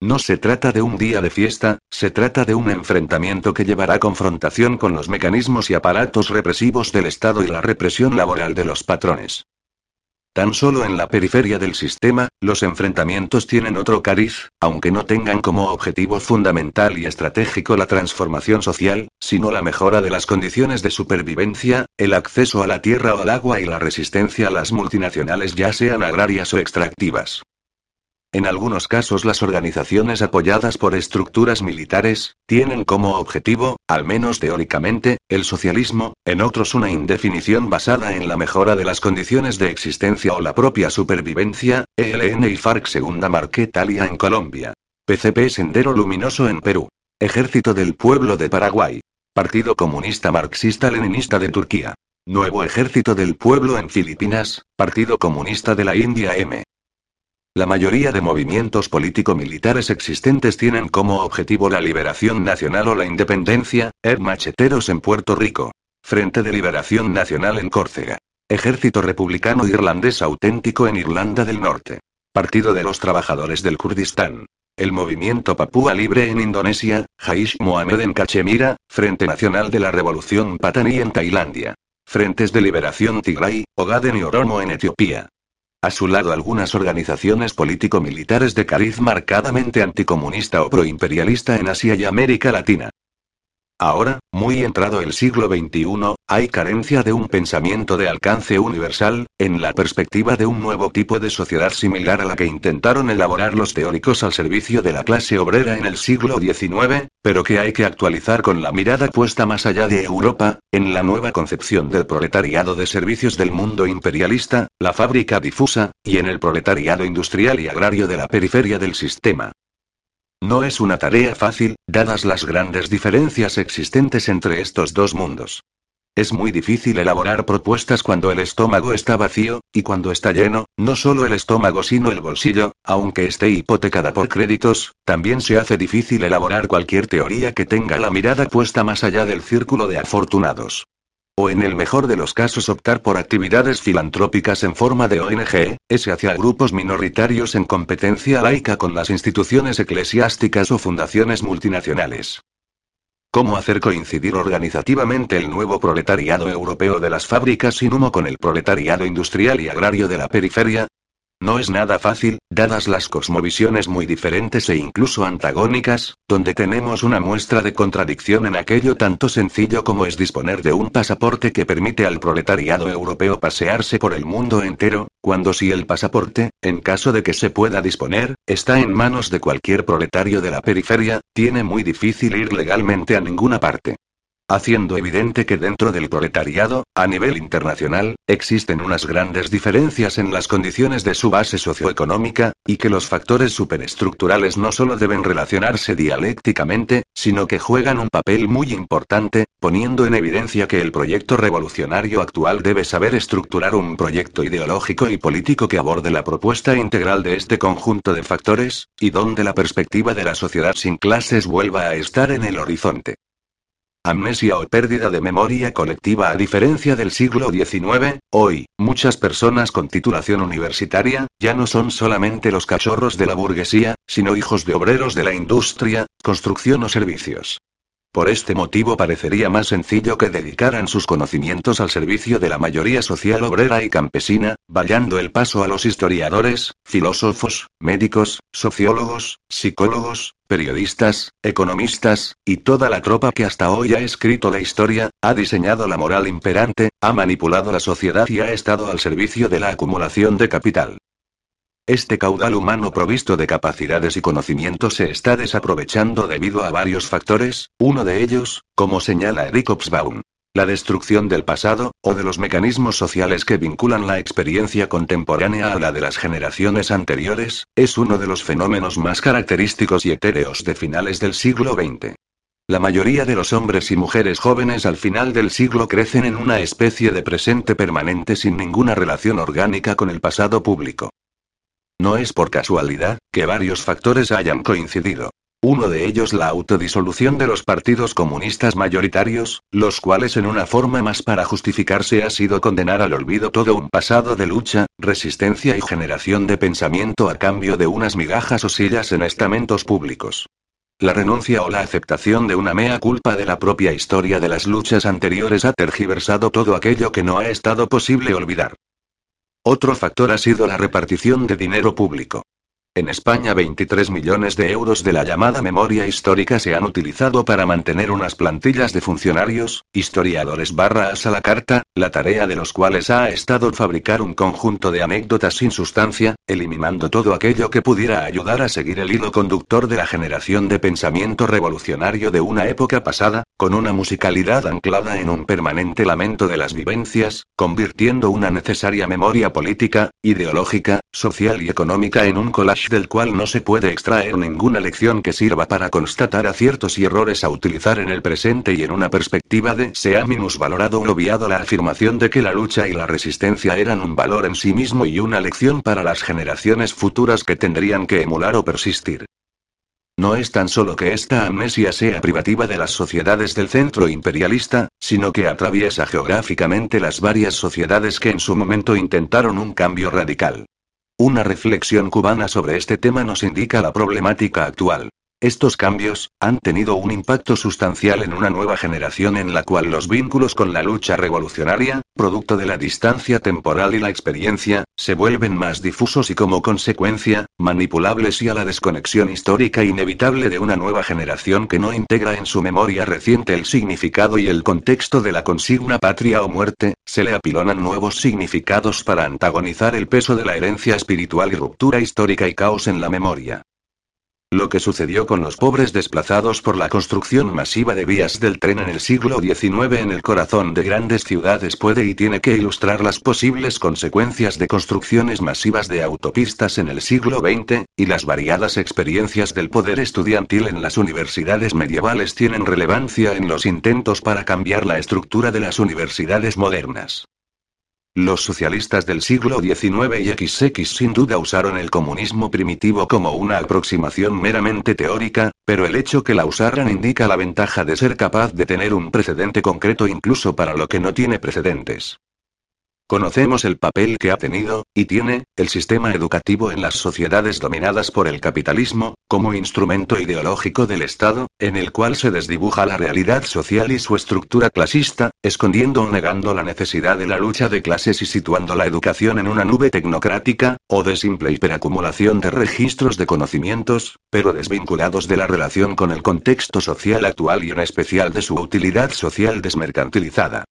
No se trata de un día de fiesta, se trata de un enfrentamiento que llevará confrontación con los mecanismos y aparatos represivos del Estado y la represión laboral de los patrones. Tan solo en la periferia del sistema, los enfrentamientos tienen otro cariz, aunque no tengan como objetivo fundamental y estratégico la transformación social, sino la mejora de las condiciones de supervivencia, el acceso a la tierra o al agua y la resistencia a las multinacionales ya sean agrarias o extractivas. En algunos casos las organizaciones apoyadas por estructuras militares, tienen como objetivo, al menos teóricamente, el socialismo, en otros una indefinición basada en la mejora de las condiciones de existencia o la propia supervivencia, ELN y FARC Segunda Marquetalia en Colombia. PCP Sendero Luminoso en Perú. Ejército del Pueblo de Paraguay. Partido Comunista Marxista-Leninista de Turquía. Nuevo Ejército del Pueblo en Filipinas, Partido Comunista de la India M. La mayoría de movimientos político-militares existentes tienen como objetivo la liberación nacional o la independencia, er macheteros en Puerto Rico. Frente de Liberación Nacional en Córcega. Ejército Republicano Irlandés Auténtico en Irlanda del Norte. Partido de los Trabajadores del Kurdistán. El movimiento Papúa Libre en Indonesia, Jaish Mohamed en Cachemira, Frente Nacional de la Revolución Patani en Tailandia. Frentes de Liberación Tigray, Ogaden y Oromo en Etiopía. A su lado algunas organizaciones político-militares de cariz marcadamente anticomunista o proimperialista en Asia y América Latina. Ahora, muy entrado el siglo XXI, hay carencia de un pensamiento de alcance universal, en la perspectiva de un nuevo tipo de sociedad similar a la que intentaron elaborar los teóricos al servicio de la clase obrera en el siglo XIX, pero que hay que actualizar con la mirada puesta más allá de Europa, en la nueva concepción del proletariado de servicios del mundo imperialista, la fábrica difusa, y en el proletariado industrial y agrario de la periferia del sistema. No es una tarea fácil, dadas las grandes diferencias existentes entre estos dos mundos. Es muy difícil elaborar propuestas cuando el estómago está vacío, y cuando está lleno, no solo el estómago sino el bolsillo, aunque esté hipotecada por créditos, también se hace difícil elaborar cualquier teoría que tenga la mirada puesta más allá del círculo de afortunados. O en el mejor de los casos optar por actividades filantrópicas en forma de ONG, ese hacia grupos minoritarios en competencia laica con las instituciones eclesiásticas o fundaciones multinacionales. ¿Cómo hacer coincidir organizativamente el nuevo proletariado europeo de las fábricas sin humo con el proletariado industrial y agrario de la periferia? No es nada fácil, dadas las cosmovisiones muy diferentes e incluso antagónicas, donde tenemos una muestra de contradicción en aquello tanto sencillo como es disponer de un pasaporte que permite al proletariado europeo pasearse por el mundo entero, cuando si el pasaporte, en caso de que se pueda disponer, está en manos de cualquier proletario de la periferia, tiene muy difícil ir legalmente a ninguna parte haciendo evidente que dentro del proletariado, a nivel internacional, existen unas grandes diferencias en las condiciones de su base socioeconómica, y que los factores superestructurales no solo deben relacionarse dialécticamente, sino que juegan un papel muy importante, poniendo en evidencia que el proyecto revolucionario actual debe saber estructurar un proyecto ideológico y político que aborde la propuesta integral de este conjunto de factores, y donde la perspectiva de la sociedad sin clases vuelva a estar en el horizonte. Amnesia o pérdida de memoria colectiva A diferencia del siglo XIX, hoy, muchas personas con titulación universitaria, ya no son solamente los cachorros de la burguesía, sino hijos de obreros de la industria, construcción o servicios. Por este motivo parecería más sencillo que dedicaran sus conocimientos al servicio de la mayoría social obrera y campesina, vallando el paso a los historiadores, filósofos, médicos, sociólogos, psicólogos, periodistas, economistas, y toda la tropa que hasta hoy ha escrito la historia, ha diseñado la moral imperante, ha manipulado la sociedad y ha estado al servicio de la acumulación de capital. Este caudal humano provisto de capacidades y conocimientos se está desaprovechando debido a varios factores, uno de ellos, como señala Eric Hobsbawm, la destrucción del pasado, o de los mecanismos sociales que vinculan la experiencia contemporánea a la de las generaciones anteriores, es uno de los fenómenos más característicos y etéreos de finales del siglo XX. La mayoría de los hombres y mujeres jóvenes al final del siglo crecen en una especie de presente permanente sin ninguna relación orgánica con el pasado público. No es por casualidad, que varios factores hayan coincidido. Uno de ellos la autodisolución de los partidos comunistas mayoritarios, los cuales en una forma más para justificarse ha sido condenar al olvido todo un pasado de lucha, resistencia y generación de pensamiento a cambio de unas migajas o sillas en estamentos públicos. La renuncia o la aceptación de una mea culpa de la propia historia de las luchas anteriores ha tergiversado todo aquello que no ha estado posible olvidar. Otro factor ha sido la repartición de dinero público. En España 23 millones de euros de la llamada memoria histórica se han utilizado para mantener unas plantillas de funcionarios, historiadores barras a la carta, la tarea de los cuales ha estado fabricar un conjunto de anécdotas sin sustancia, eliminando todo aquello que pudiera ayudar a seguir el hilo conductor de la generación de pensamiento revolucionario de una época pasada, con una musicalidad anclada en un permanente lamento de las vivencias, convirtiendo una necesaria memoria política, ideológica, social y económica en un collage del cual no se puede extraer ninguna lección que sirva para constatar aciertos y errores a utilizar en el presente y en una perspectiva de se ha minusvalorado o obviado la afirmación de que la lucha y la resistencia eran un valor en sí mismo y una lección para las generaciones futuras que tendrían que emular o persistir. No es tan solo que esta amnesia sea privativa de las sociedades del centro imperialista, sino que atraviesa geográficamente las varias sociedades que en su momento intentaron un cambio radical. Una reflexión cubana sobre este tema nos indica la problemática actual. Estos cambios, han tenido un impacto sustancial en una nueva generación en la cual los vínculos con la lucha revolucionaria, producto de la distancia temporal y la experiencia, se vuelven más difusos y como consecuencia, manipulables y a la desconexión histórica inevitable de una nueva generación que no integra en su memoria reciente el significado y el contexto de la consigna patria o muerte, se le apilonan nuevos significados para antagonizar el peso de la herencia espiritual y ruptura histórica y caos en la memoria. Lo que sucedió con los pobres desplazados por la construcción masiva de vías del tren en el siglo XIX en el corazón de grandes ciudades puede y tiene que ilustrar las posibles consecuencias de construcciones masivas de autopistas en el siglo XX, y las variadas experiencias del poder estudiantil en las universidades medievales tienen relevancia en los intentos para cambiar la estructura de las universidades modernas. Los socialistas del siglo XIX y XX sin duda usaron el comunismo primitivo como una aproximación meramente teórica, pero el hecho que la usaran indica la ventaja de ser capaz de tener un precedente concreto incluso para lo que no tiene precedentes. Conocemos el papel que ha tenido, y tiene, el sistema educativo en las sociedades dominadas por el capitalismo, como instrumento ideológico del Estado, en el cual se desdibuja la realidad social y su estructura clasista, escondiendo o negando la necesidad de la lucha de clases y situando la educación en una nube tecnocrática, o de simple hiperacumulación de registros de conocimientos, pero desvinculados de la relación con el contexto social actual y en especial de su utilidad social desmercantilizada.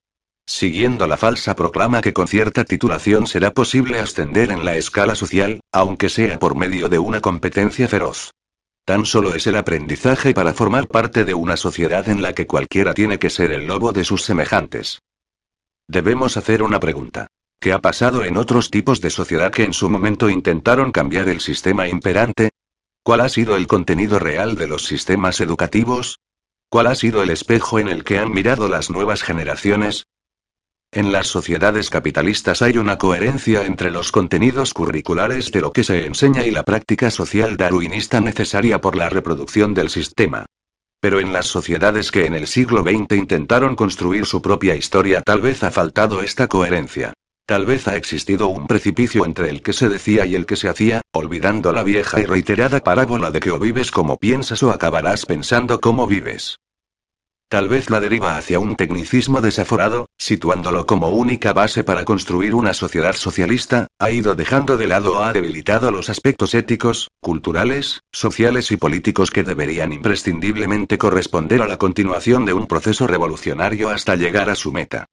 Siguiendo la falsa proclama que con cierta titulación será posible ascender en la escala social, aunque sea por medio de una competencia feroz. Tan solo es el aprendizaje para formar parte de una sociedad en la que cualquiera tiene que ser el lobo de sus semejantes. Debemos hacer una pregunta. ¿Qué ha pasado en otros tipos de sociedad que en su momento intentaron cambiar el sistema imperante? ¿Cuál ha sido el contenido real de los sistemas educativos? ¿Cuál ha sido el espejo en el que han mirado las nuevas generaciones? En las sociedades capitalistas hay una coherencia entre los contenidos curriculares de lo que se enseña y la práctica social darwinista necesaria por la reproducción del sistema. Pero en las sociedades que en el siglo XX intentaron construir su propia historia tal vez ha faltado esta coherencia. Tal vez ha existido un precipicio entre el que se decía y el que se hacía, olvidando la vieja y reiterada parábola de que o vives como piensas o acabarás pensando como vives. Tal vez la deriva hacia un tecnicismo desaforado, situándolo como única base para construir una sociedad socialista, ha ido dejando de lado o ha debilitado los aspectos éticos, culturales, sociales y políticos que deberían imprescindiblemente corresponder a la continuación de un proceso revolucionario hasta llegar a su meta.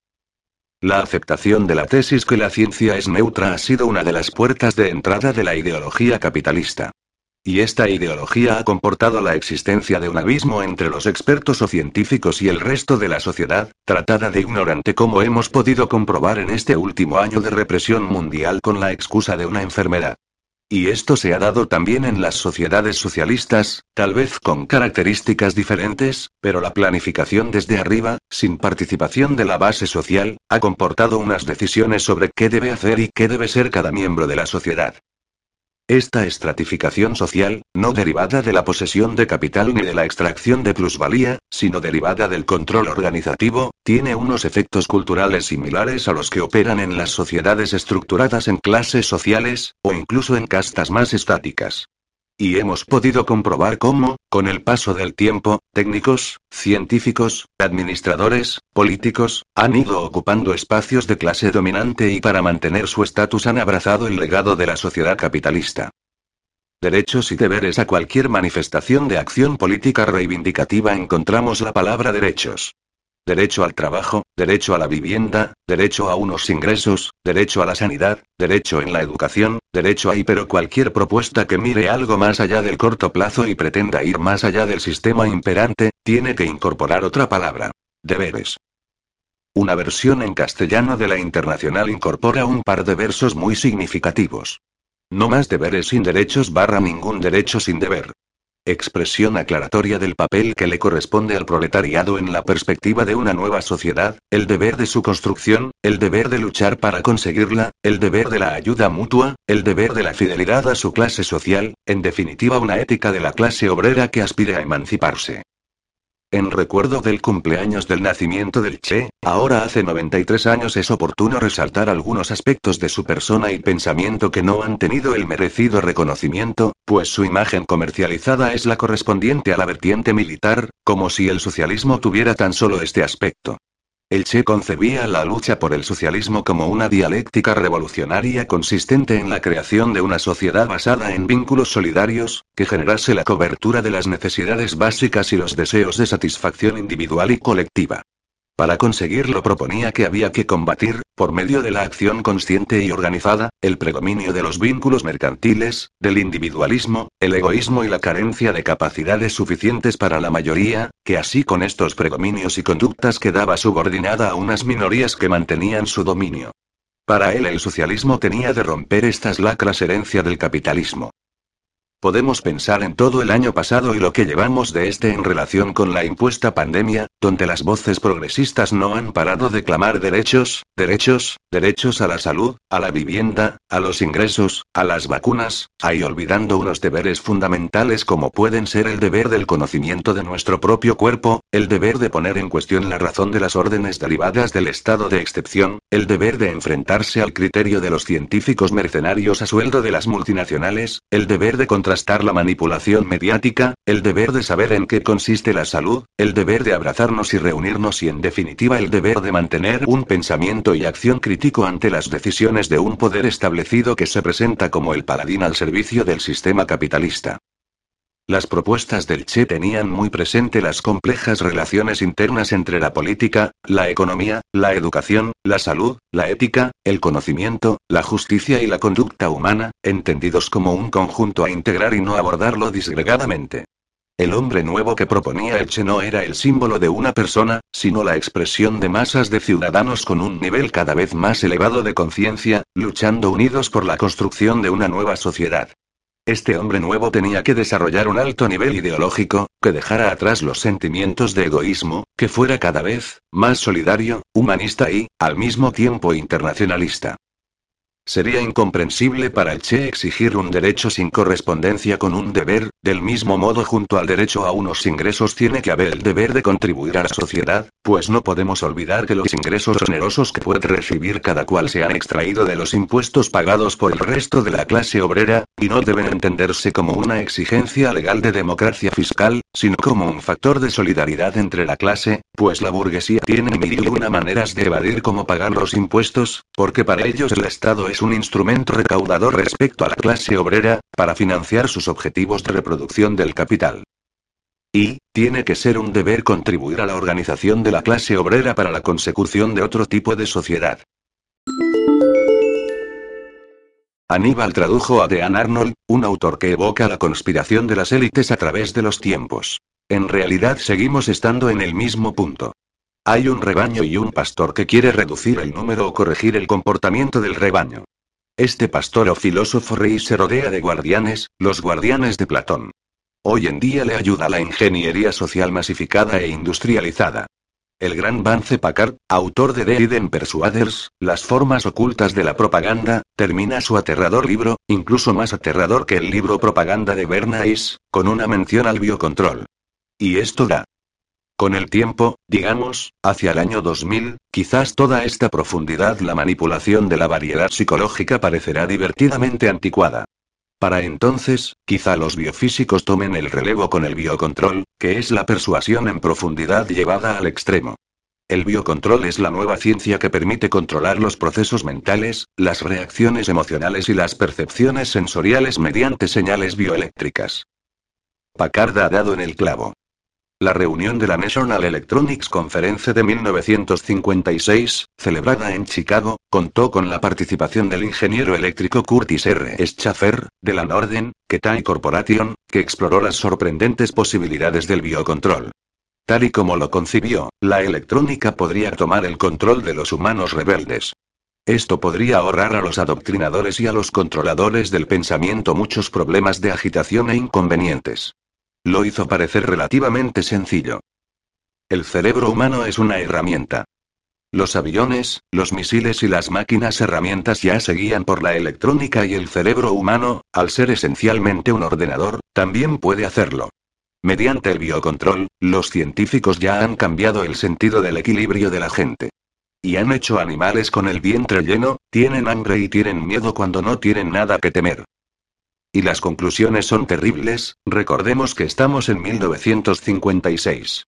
La aceptación de la tesis que la ciencia es neutra ha sido una de las puertas de entrada de la ideología capitalista. Y esta ideología ha comportado la existencia de un abismo entre los expertos o científicos y el resto de la sociedad, tratada de ignorante como hemos podido comprobar en este último año de represión mundial con la excusa de una enfermedad. Y esto se ha dado también en las sociedades socialistas, tal vez con características diferentes, pero la planificación desde arriba, sin participación de la base social, ha comportado unas decisiones sobre qué debe hacer y qué debe ser cada miembro de la sociedad. Esta estratificación social, no derivada de la posesión de capital ni de la extracción de plusvalía, sino derivada del control organizativo, tiene unos efectos culturales similares a los que operan en las sociedades estructuradas en clases sociales, o incluso en castas más estáticas. Y hemos podido comprobar cómo, con el paso del tiempo, técnicos, científicos, administradores, políticos, han ido ocupando espacios de clase dominante y para mantener su estatus han abrazado el legado de la sociedad capitalista. derechos y deberes a cualquier manifestación de acción política reivindicativa encontramos la palabra derechos. Derecho al trabajo, derecho a la vivienda, derecho a unos ingresos, derecho a la sanidad, derecho en la educación, derecho a pero cualquier propuesta que mire algo más allá del corto plazo y pretenda ir más allá del sistema imperante, tiene que incorporar otra palabra. Deberes. Una versión en castellano de la Internacional incorpora un par de versos muy significativos. No más deberes sin derechos barra ningún derecho sin deber. Expresión aclaratoria del papel que le corresponde al proletariado en la perspectiva de una nueva sociedad, el deber de su construcción, el deber de luchar para conseguirla, el deber de la ayuda mutua, el deber de la fidelidad a su clase social, en definitiva una ética de la clase obrera que aspira a emanciparse. En recuerdo del cumpleaños del nacimiento del Che, ahora hace 93 años es oportuno resaltar algunos aspectos de su persona y pensamiento que no han tenido el merecido reconocimiento, pues su imagen comercializada es la correspondiente a la vertiente militar, como si el socialismo tuviera tan solo este aspecto. El Che concebía la lucha por el socialismo como una dialéctica revolucionaria consistente en la creación de una sociedad basada en vínculos solidarios, que generase la cobertura de las necesidades básicas y los deseos de satisfacción individual y colectiva. Para conseguirlo proponía que había que combatir, por medio de la acción consciente y organizada, el predominio de los vínculos mercantiles, del individualismo, el egoísmo y la carencia de capacidades suficientes para la mayoría, que así con estos predominios y conductas quedaba subordinada a unas minorías que mantenían su dominio. Para él el socialismo tenía de romper estas lacras herencia del capitalismo. Podemos pensar en todo el año pasado y lo que llevamos de este en relación con la impuesta pandemia, donde las voces progresistas no han parado de clamar derechos, derechos, derechos a la salud, a la vivienda, a los ingresos, a las vacunas, ahí olvidando unos deberes fundamentales como pueden ser el deber del conocimiento de nuestro propio cuerpo, el deber de poner en cuestión la razón de las órdenes derivadas del estado de excepción, el deber de enfrentarse al criterio de los científicos mercenarios a sueldo de las multinacionales, el deber de contrastar la manipulación mediática, el deber de saber en qué consiste la salud, el deber de abrazarnos y reunirnos y en definitiva el deber de mantener un pensamiento y acción crítico ante las decisiones de un poder establecido que se presenta como el paladín al servicio del sistema capitalista. Las propuestas del Che tenían muy presente las complejas relaciones internas entre la política, la economía, la educación, la salud, la ética, el conocimiento, la justicia y la conducta humana, entendidos como un conjunto a integrar y no abordarlo disgregadamente. El hombre nuevo que proponía el Che no era el símbolo de una persona, sino la expresión de masas de ciudadanos con un nivel cada vez más elevado de conciencia, luchando unidos por la construcción de una nueva sociedad. Este hombre nuevo tenía que desarrollar un alto nivel ideológico, que dejara atrás los sentimientos de egoísmo, que fuera cada vez más solidario, humanista y, al mismo tiempo, internacionalista. Sería incomprensible para el Che exigir un derecho sin correspondencia con un deber, del mismo modo junto al derecho a unos ingresos tiene que haber el deber de contribuir a la sociedad, pues no podemos olvidar que los ingresos generosos que puede recibir cada cual se han extraído de los impuestos pagados por el resto de la clase obrera, y no deben entenderse como una exigencia legal de democracia fiscal, sino como un factor de solidaridad entre la clase, pues la burguesía tiene mil y una maneras de evadir cómo pagar los impuestos, porque para ellos el Estado es un instrumento recaudador respecto a la clase obrera, para financiar sus objetivos de reproducción del capital. Y, tiene que ser un deber contribuir a la organización de la clase obrera para la consecución de otro tipo de sociedad. Aníbal tradujo a Dean Arnold, un autor que evoca la conspiración de las élites a través de los tiempos. En realidad seguimos estando en el mismo punto. Hay un rebaño y un pastor que quiere reducir el número o corregir el comportamiento del rebaño. Este pastor o filósofo rey se rodea de guardianes, los guardianes de Platón. Hoy en día le ayuda la ingeniería social masificada e industrializada. El gran Vance Packard, autor de The Hidden Persuaders, Las formas ocultas de la propaganda, termina su aterrador libro, incluso más aterrador que el libro Propaganda de Bernays, con una mención al biocontrol. Y esto da con el tiempo, digamos, hacia el año 2000, quizás toda esta profundidad la manipulación de la variedad psicológica parecerá divertidamente anticuada. Para entonces, quizá los biofísicos tomen el relevo con el biocontrol, que es la persuasión en profundidad llevada al extremo. El biocontrol es la nueva ciencia que permite controlar los procesos mentales, las reacciones emocionales y las percepciones sensoriales mediante señales bioeléctricas. Packard ha dado en el clavo. La reunión de la National Electronics Conference de 1956, celebrada en Chicago, contó con la participación del ingeniero eléctrico Curtis R. Schaffer, de la Norden, Ketai Corporation, que exploró las sorprendentes posibilidades del biocontrol. Tal y como lo concibió, la electrónica podría tomar el control de los humanos rebeldes. Esto podría ahorrar a los adoctrinadores y a los controladores del pensamiento muchos problemas de agitación e inconvenientes. Lo hizo parecer relativamente sencillo. El cerebro humano es una herramienta. Los aviones, los misiles y las máquinas herramientas ya seguían por la electrónica y el cerebro humano, al ser esencialmente un ordenador, también puede hacerlo. Mediante el biocontrol, los científicos ya han cambiado el sentido del equilibrio de la gente. Y han hecho animales con el vientre lleno, tienen hambre y tienen miedo cuando no tienen nada que temer. Y las conclusiones son terribles, recordemos que estamos en 1956.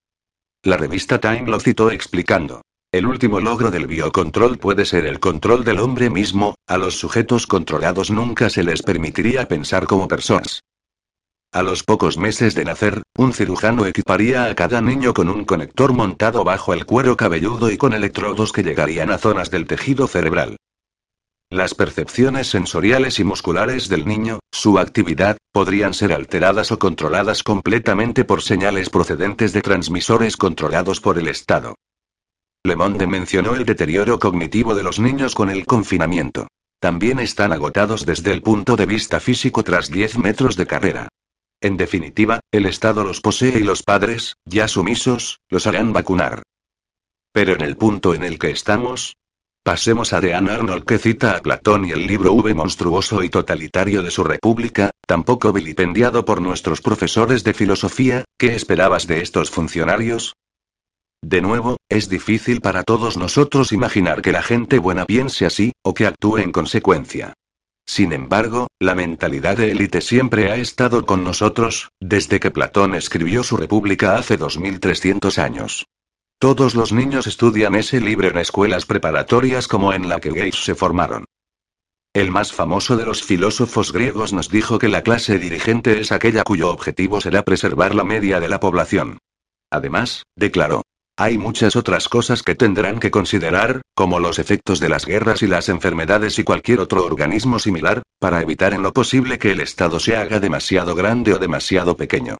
La revista Time lo citó explicando. El último logro del biocontrol puede ser el control del hombre mismo, a los sujetos controlados nunca se les permitiría pensar como personas. A los pocos meses de nacer, un cirujano equiparía a cada niño con un conector montado bajo el cuero cabelludo y con electrodos que llegarían a zonas del tejido cerebral. Las percepciones sensoriales y musculares del niño, su actividad, podrían ser alteradas o controladas completamente por señales procedentes de transmisores controlados por el Estado. Le Monde mencionó el deterioro cognitivo de los niños con el confinamiento. También están agotados desde el punto de vista físico tras 10 metros de carrera. En definitiva, el Estado los posee y los padres, ya sumisos, los harán vacunar. Pero en el punto en el que estamos, Pasemos a Dean Arnold que cita a Platón y el libro V monstruoso y totalitario de su República, tampoco vilipendiado por nuestros profesores de filosofía, ¿qué esperabas de estos funcionarios? De nuevo, es difícil para todos nosotros imaginar que la gente buena piense así, o que actúe en consecuencia. Sin embargo, la mentalidad de élite siempre ha estado con nosotros, desde que Platón escribió su República hace 2300 años. Todos los niños estudian ese libro en escuelas preparatorias como en la que Gates se formaron. El más famoso de los filósofos griegos nos dijo que la clase dirigente es aquella cuyo objetivo será preservar la media de la población. Además, declaró, hay muchas otras cosas que tendrán que considerar, como los efectos de las guerras y las enfermedades y cualquier otro organismo similar, para evitar en lo posible que el Estado se haga demasiado grande o demasiado pequeño.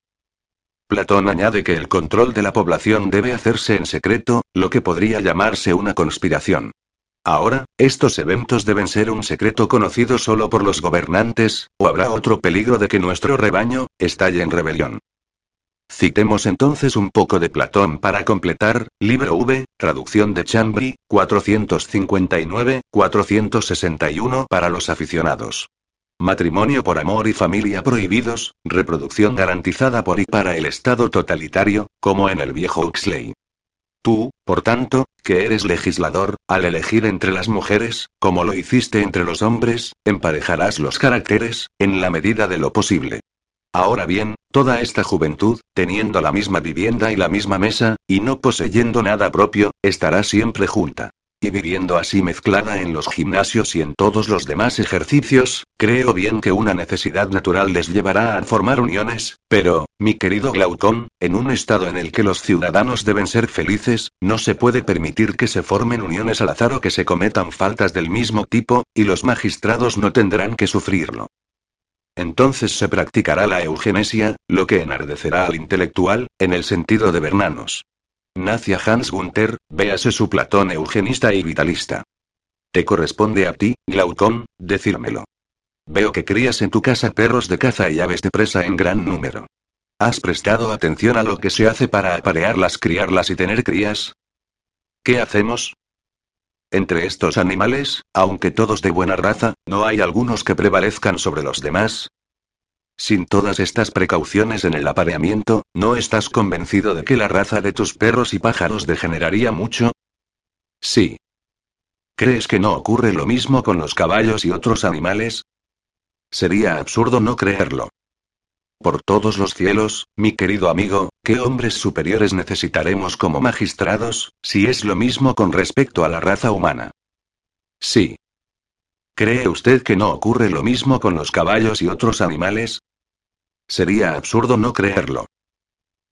Platón añade que el control de la población debe hacerse en secreto, lo que podría llamarse una conspiración. Ahora, estos eventos deben ser un secreto conocido solo por los gobernantes, o habrá otro peligro de que nuestro rebaño, estalle en rebelión. Citemos entonces un poco de Platón para completar, libro V, traducción de Chambry, 459-461 para los aficionados. Matrimonio por amor y familia prohibidos, reproducción garantizada por y para el Estado totalitario, como en el viejo Huxley. Tú, por tanto, que eres legislador, al elegir entre las mujeres, como lo hiciste entre los hombres, emparejarás los caracteres, en la medida de lo posible. Ahora bien, toda esta juventud, teniendo la misma vivienda y la misma mesa, y no poseyendo nada propio, estará siempre junta. Y viviendo así mezclada en los gimnasios y en todos los demás ejercicios, creo bien que una necesidad natural les llevará a formar uniones, pero, mi querido Glaucón, en un estado en el que los ciudadanos deben ser felices, no se puede permitir que se formen uniones al azar o que se cometan faltas del mismo tipo, y los magistrados no tendrán que sufrirlo. Entonces se practicará la eugenesia, lo que enardecerá al intelectual, en el sentido de Bernanos. Nacia Hans Gunther, véase su Platón eugenista y vitalista. Te corresponde a ti, Glaucón, decírmelo. Veo que crías en tu casa perros de caza y aves de presa en gran número. ¿Has prestado atención a lo que se hace para aparearlas, criarlas y tener crías? ¿Qué hacemos? Entre estos animales, aunque todos de buena raza, ¿no hay algunos que prevalezcan sobre los demás? Sin todas estas precauciones en el apareamiento, ¿no estás convencido de que la raza de tus perros y pájaros degeneraría mucho? Sí. ¿Crees que no ocurre lo mismo con los caballos y otros animales? Sería absurdo no creerlo. Por todos los cielos, mi querido amigo, ¿qué hombres superiores necesitaremos como magistrados, si es lo mismo con respecto a la raza humana? Sí. ¿Cree usted que no ocurre lo mismo con los caballos y otros animales? Sería absurdo no creerlo.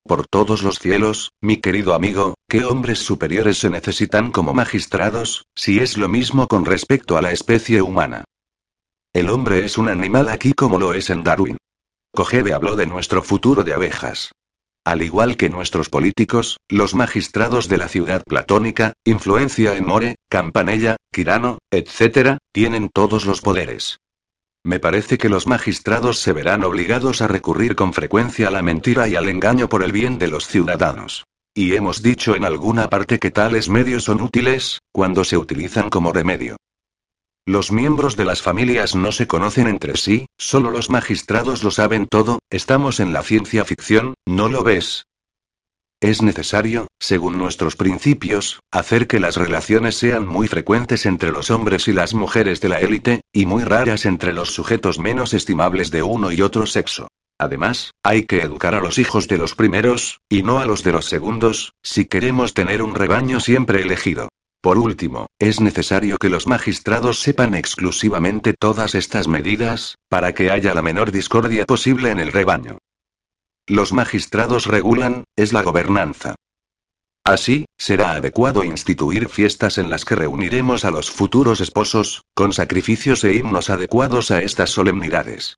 Por todos los cielos, mi querido amigo, ¿qué hombres superiores se necesitan como magistrados, si es lo mismo con respecto a la especie humana? El hombre es un animal aquí como lo es en Darwin. Cogebe habló de nuestro futuro de abejas. Al igual que nuestros políticos, los magistrados de la ciudad platónica, influencia en More, Campanella, Quirano, etc., tienen todos los poderes. Me parece que los magistrados se verán obligados a recurrir con frecuencia a la mentira y al engaño por el bien de los ciudadanos. Y hemos dicho en alguna parte que tales medios son útiles, cuando se utilizan como remedio. Los miembros de las familias no se conocen entre sí, solo los magistrados lo saben todo, estamos en la ciencia ficción, ¿no lo ves? Es necesario, según nuestros principios, hacer que las relaciones sean muy frecuentes entre los hombres y las mujeres de la élite, y muy raras entre los sujetos menos estimables de uno y otro sexo. Además, hay que educar a los hijos de los primeros, y no a los de los segundos, si queremos tener un rebaño siempre elegido. Por último, es necesario que los magistrados sepan exclusivamente todas estas medidas, para que haya la menor discordia posible en el rebaño. Los magistrados regulan, es la gobernanza. Así, será adecuado instituir fiestas en las que reuniremos a los futuros esposos, con sacrificios e himnos adecuados a estas solemnidades.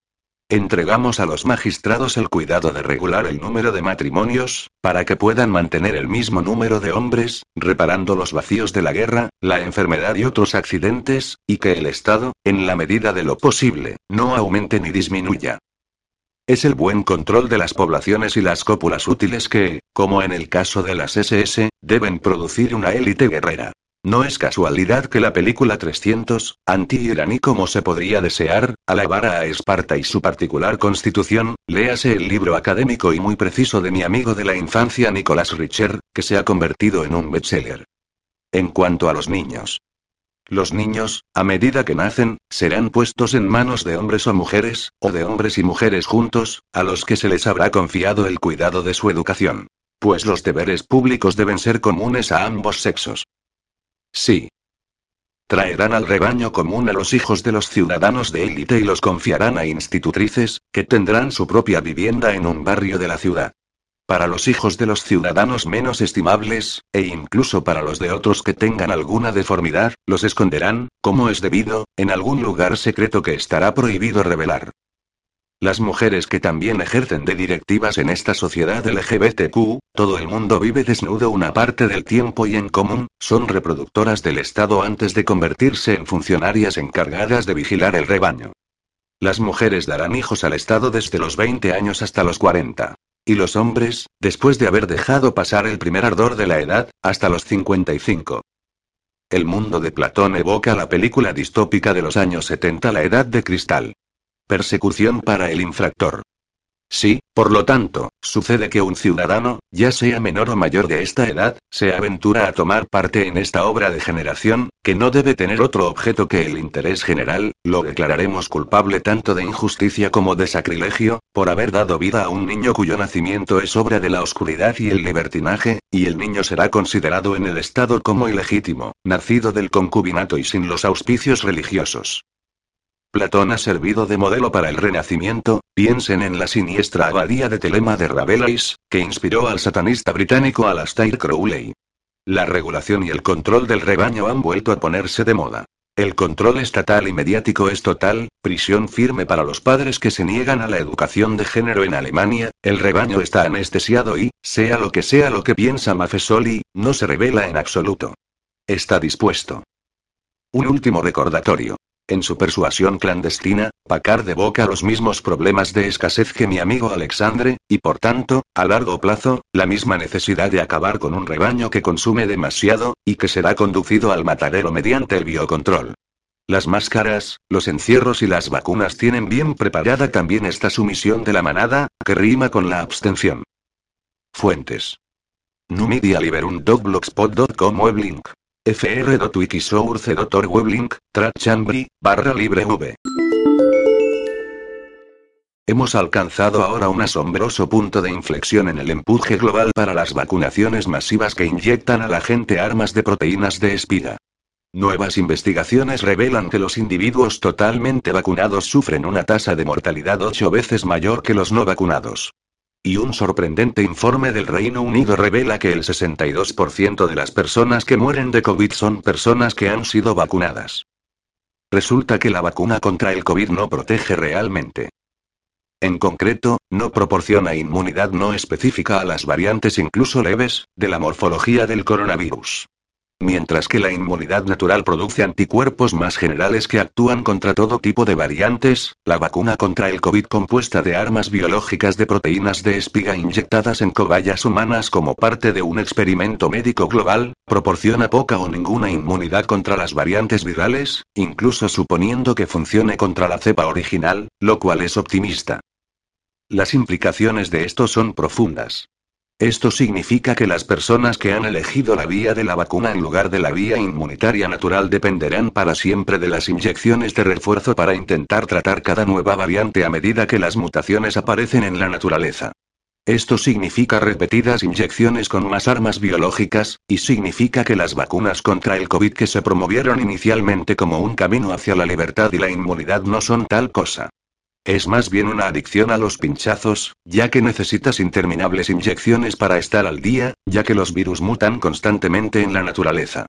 Entregamos a los magistrados el cuidado de regular el número de matrimonios, para que puedan mantener el mismo número de hombres, reparando los vacíos de la guerra, la enfermedad y otros accidentes, y que el Estado, en la medida de lo posible, no aumente ni disminuya. Es el buen control de las poblaciones y las cópulas útiles que, como en el caso de las SS, deben producir una élite guerrera. No es casualidad que la película 300, anti-iraní como se podría desear, alabara a Esparta y su particular constitución, léase el libro académico y muy preciso de mi amigo de la infancia Nicolás Richer, que se ha convertido en un bestseller. En cuanto a los niños. Los niños, a medida que nacen, serán puestos en manos de hombres o mujeres, o de hombres y mujeres juntos, a los que se les habrá confiado el cuidado de su educación. Pues los deberes públicos deben ser comunes a ambos sexos. Sí. Traerán al rebaño común a los hijos de los ciudadanos de élite y los confiarán a institutrices, que tendrán su propia vivienda en un barrio de la ciudad. Para los hijos de los ciudadanos menos estimables, e incluso para los de otros que tengan alguna deformidad, los esconderán, como es debido, en algún lugar secreto que estará prohibido revelar. Las mujeres que también ejercen de directivas en esta sociedad LGBTQ, todo el mundo vive desnudo una parte del tiempo y en común, son reproductoras del Estado antes de convertirse en funcionarias encargadas de vigilar el rebaño. Las mujeres darán hijos al Estado desde los 20 años hasta los 40. Y los hombres, después de haber dejado pasar el primer ardor de la edad, hasta los 55. El mundo de Platón evoca la película distópica de los años 70 La Edad de Cristal. Persecución para el infractor. Sí, por lo tanto, sucede que un ciudadano, ya sea menor o mayor de esta edad, se aventura a tomar parte en esta obra de generación, que no debe tener otro objeto que el interés general, lo declararemos culpable tanto de injusticia como de sacrilegio, por haber dado vida a un niño cuyo nacimiento es obra de la oscuridad y el libertinaje, y el niño será considerado en el Estado como ilegítimo, nacido del concubinato y sin los auspicios religiosos. Platón ha servido de modelo para el Renacimiento, piensen en la siniestra abadía de Telema de Rabelais, que inspiró al satanista británico Aleister Crowley. La regulación y el control del rebaño han vuelto a ponerse de moda. El control estatal y mediático es total, prisión firme para los padres que se niegan a la educación de género en Alemania, el rebaño está anestesiado y, sea lo que sea lo que piensa Maffesoli, no se revela en absoluto. Está dispuesto. Un último recordatorio. En su persuasión clandestina, Packard evoca los mismos problemas de escasez que mi amigo Alexandre, y por tanto, a largo plazo, la misma necesidad de acabar con un rebaño que consume demasiado, y que será conducido al matadero mediante el biocontrol. Las máscaras, los encierros y las vacunas tienen bien preparada también esta sumisión de la manada, que rima con la abstención. Fuentes. Numidia Liberum Weblink. fr.wikisource.org weblink, Chambri, barra libre v. Hemos alcanzado ahora un asombroso punto de inflexión en el empuje global para las vacunaciones masivas que inyectan a la gente armas de proteínas de espiga. Nuevas investigaciones revelan que los individuos totalmente vacunados sufren una tasa de mortalidad ocho veces mayor que los no vacunados. Y un sorprendente informe del Reino Unido revela que el 62% de las personas que mueren de COVID son personas que han sido vacunadas. Resulta que la vacuna contra el COVID no protege realmente. En concreto, no proporciona inmunidad no específica a las variantes incluso leves, de la morfología del coronavirus. Mientras que la inmunidad natural produce anticuerpos más generales que actúan contra todo tipo de variantes, la vacuna contra el COVID compuesta de armas biológicas de proteínas de espiga inyectadas en cobayas humanas como parte de un experimento médico global, proporciona poca o ninguna inmunidad contra las variantes virales, incluso suponiendo que funcione contra la cepa original, lo cual es optimista. Las implicaciones de esto son profundas. Esto significa que las personas que han elegido la vía de la vacuna en lugar de la vía inmunitaria natural dependerán para siempre de las inyecciones de refuerzo para intentar tratar cada nueva variante a medida que las mutaciones aparecen en la naturaleza. Esto significa repetidas inyecciones con más armas biológicas, y significa que las vacunas contra el COVID que se promovieron inicialmente como un camino hacia la libertad y la inmunidad no son tal cosa. Es más bien una adicción a los pinchazos, ya que necesitas interminables inyecciones para estar al día, ya que los virus mutan constantemente en la naturaleza.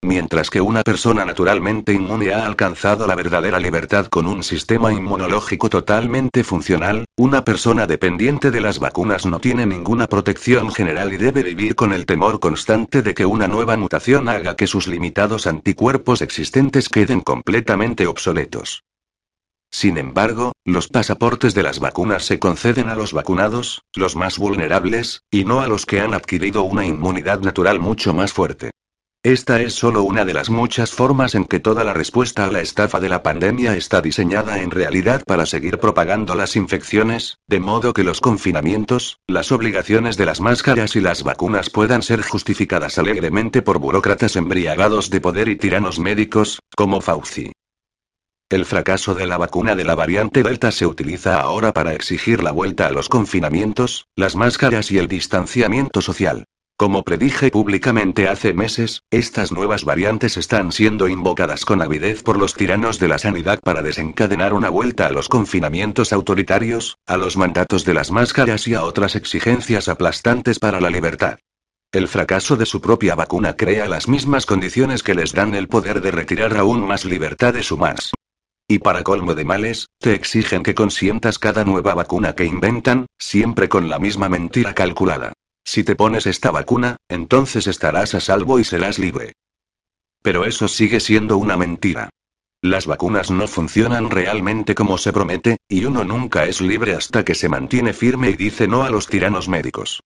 Mientras que una persona naturalmente inmune ha alcanzado la verdadera libertad con un sistema inmunológico totalmente funcional, una persona dependiente de las vacunas no tiene ninguna protección general y debe vivir con el temor constante de que una nueva mutación haga que sus limitados anticuerpos existentes queden completamente obsoletos. Sin embargo, los pasaportes de las vacunas se conceden a los vacunados, los más vulnerables, y no a los que han adquirido una inmunidad natural mucho más fuerte. Esta es solo una de las muchas formas en que toda la respuesta a la estafa de la pandemia está diseñada en realidad para seguir propagando las infecciones, de modo que los confinamientos, las obligaciones de las máscaras y las vacunas puedan ser justificadas alegremente por burócratas embriagados de poder y tiranos médicos, como Fauci. El fracaso de la vacuna de la variante Delta se utiliza ahora para exigir la vuelta a los confinamientos, las máscaras y el distanciamiento social. Como predije públicamente hace meses, estas nuevas variantes están siendo invocadas con avidez por los tiranos de la sanidad para desencadenar una vuelta a los confinamientos autoritarios, a los mandatos de las máscaras y a otras exigencias aplastantes para la libertad. El fracaso de su propia vacuna crea las mismas condiciones que les dan el poder de retirar aún más libertad de su más. Y para colmo de males, te exigen que consientas cada nueva vacuna que inventan, siempre con la misma mentira calculada. Si te pones esta vacuna, entonces estarás a salvo y serás libre. Pero eso sigue siendo una mentira. Las vacunas no funcionan realmente como se promete, y uno nunca es libre hasta que se mantiene firme y dice no a los tiranos médicos.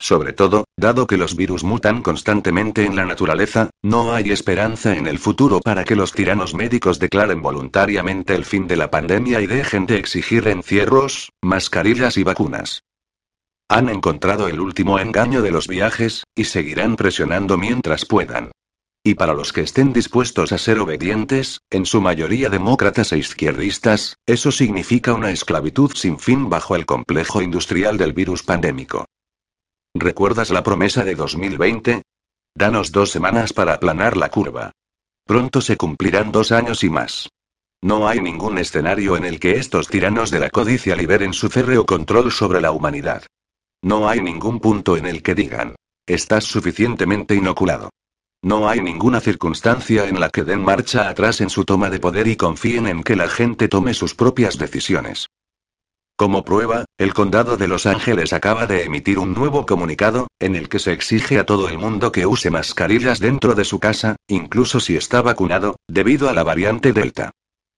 Sobre todo, dado que los virus mutan constantemente en la naturaleza, no hay esperanza en el futuro para que los tiranos médicos declaren voluntariamente el fin de la pandemia y dejen de exigir encierros, mascarillas y vacunas. Han encontrado el último engaño de los viajes, y seguirán presionando mientras puedan. Y para los que estén dispuestos a ser obedientes, en su mayoría demócratas e izquierdistas, eso significa una esclavitud sin fin bajo el complejo industrial del virus pandémico. ¿Recuerdas la promesa de 2020? Danos dos semanas para aplanar la curva. Pronto se cumplirán dos años y más. No hay ningún escenario en el que estos tiranos de la codicia liberen su férreo control sobre la humanidad. No hay ningún punto en el que digan, estás suficientemente inoculado. No hay ninguna circunstancia en la que den marcha atrás en su toma de poder y confíen en que la gente tome sus propias decisiones. Como prueba, el condado de Los Ángeles acaba de emitir un nuevo comunicado, en el que se exige a todo el mundo que use mascarillas dentro de su casa, incluso si está vacunado, debido a la variante Delta.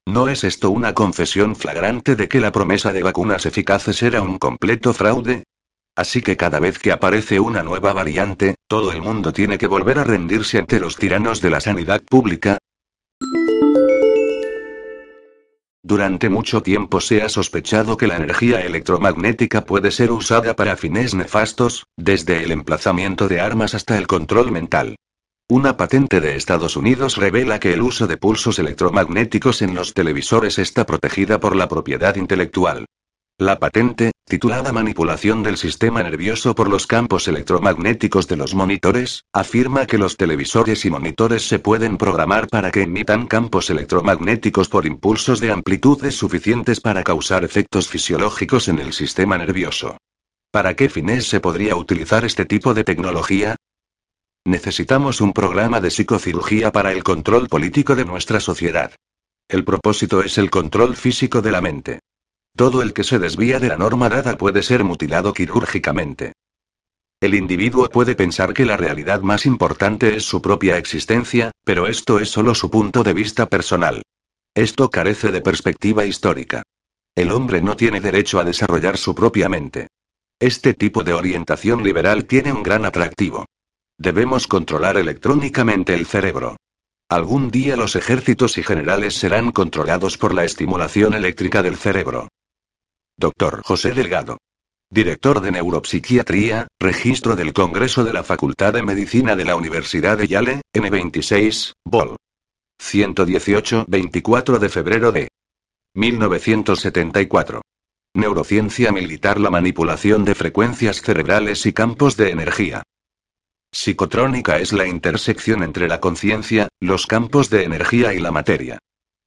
¿No es esto una confesión flagrante de que la promesa de vacunas eficaces era un completo fraude? Así que cada vez que aparece una nueva variante, todo el mundo tiene que volver a rendirse ante los tiranos de la sanidad pública, durante mucho tiempo se ha sospechado que la energía electromagnética puede ser usada para fines nefastos, desde el emplazamiento de armas hasta el control mental. Una patente de Estados Unidos revela que el uso de pulsos electromagnéticos en los televisores está protegida por la propiedad intelectual. La patente, titulada Manipulación del sistema nervioso por los campos electromagnéticos de los monitores, afirma que los televisores y monitores se pueden programar para que emitan campos electromagnéticos por impulsos de amplitudes suficientes para causar efectos fisiológicos en el sistema nervioso. ¿Para qué fines se podría utilizar este tipo de tecnología? Necesitamos un programa de psicocirugía para el control político de nuestra sociedad. El propósito es el control físico de la mente. Todo el que se desvía de la norma dada puede ser mutilado quirúrgicamente. El individuo puede pensar que la realidad más importante es su propia existencia, pero esto es solo su punto de vista personal. Esto carece de perspectiva histórica. El hombre no tiene derecho a desarrollar su propia mente. Este tipo de orientación liberal tiene un gran atractivo. Debemos controlar electrónicamente el cerebro. Algún día los ejércitos y generales serán controlados por la estimulación eléctrica del cerebro. Dr. José Delgado. Director de Neuropsiquiatría, registro del Congreso de la Facultad de Medicina de la Universidad de Yale, N26, Bol. 118, 24 de febrero de 1974. Neurociencia militar La manipulación de frecuencias cerebrales y campos de energía. Psicotrónica es la intersección entre la conciencia, los campos de energía y la materia.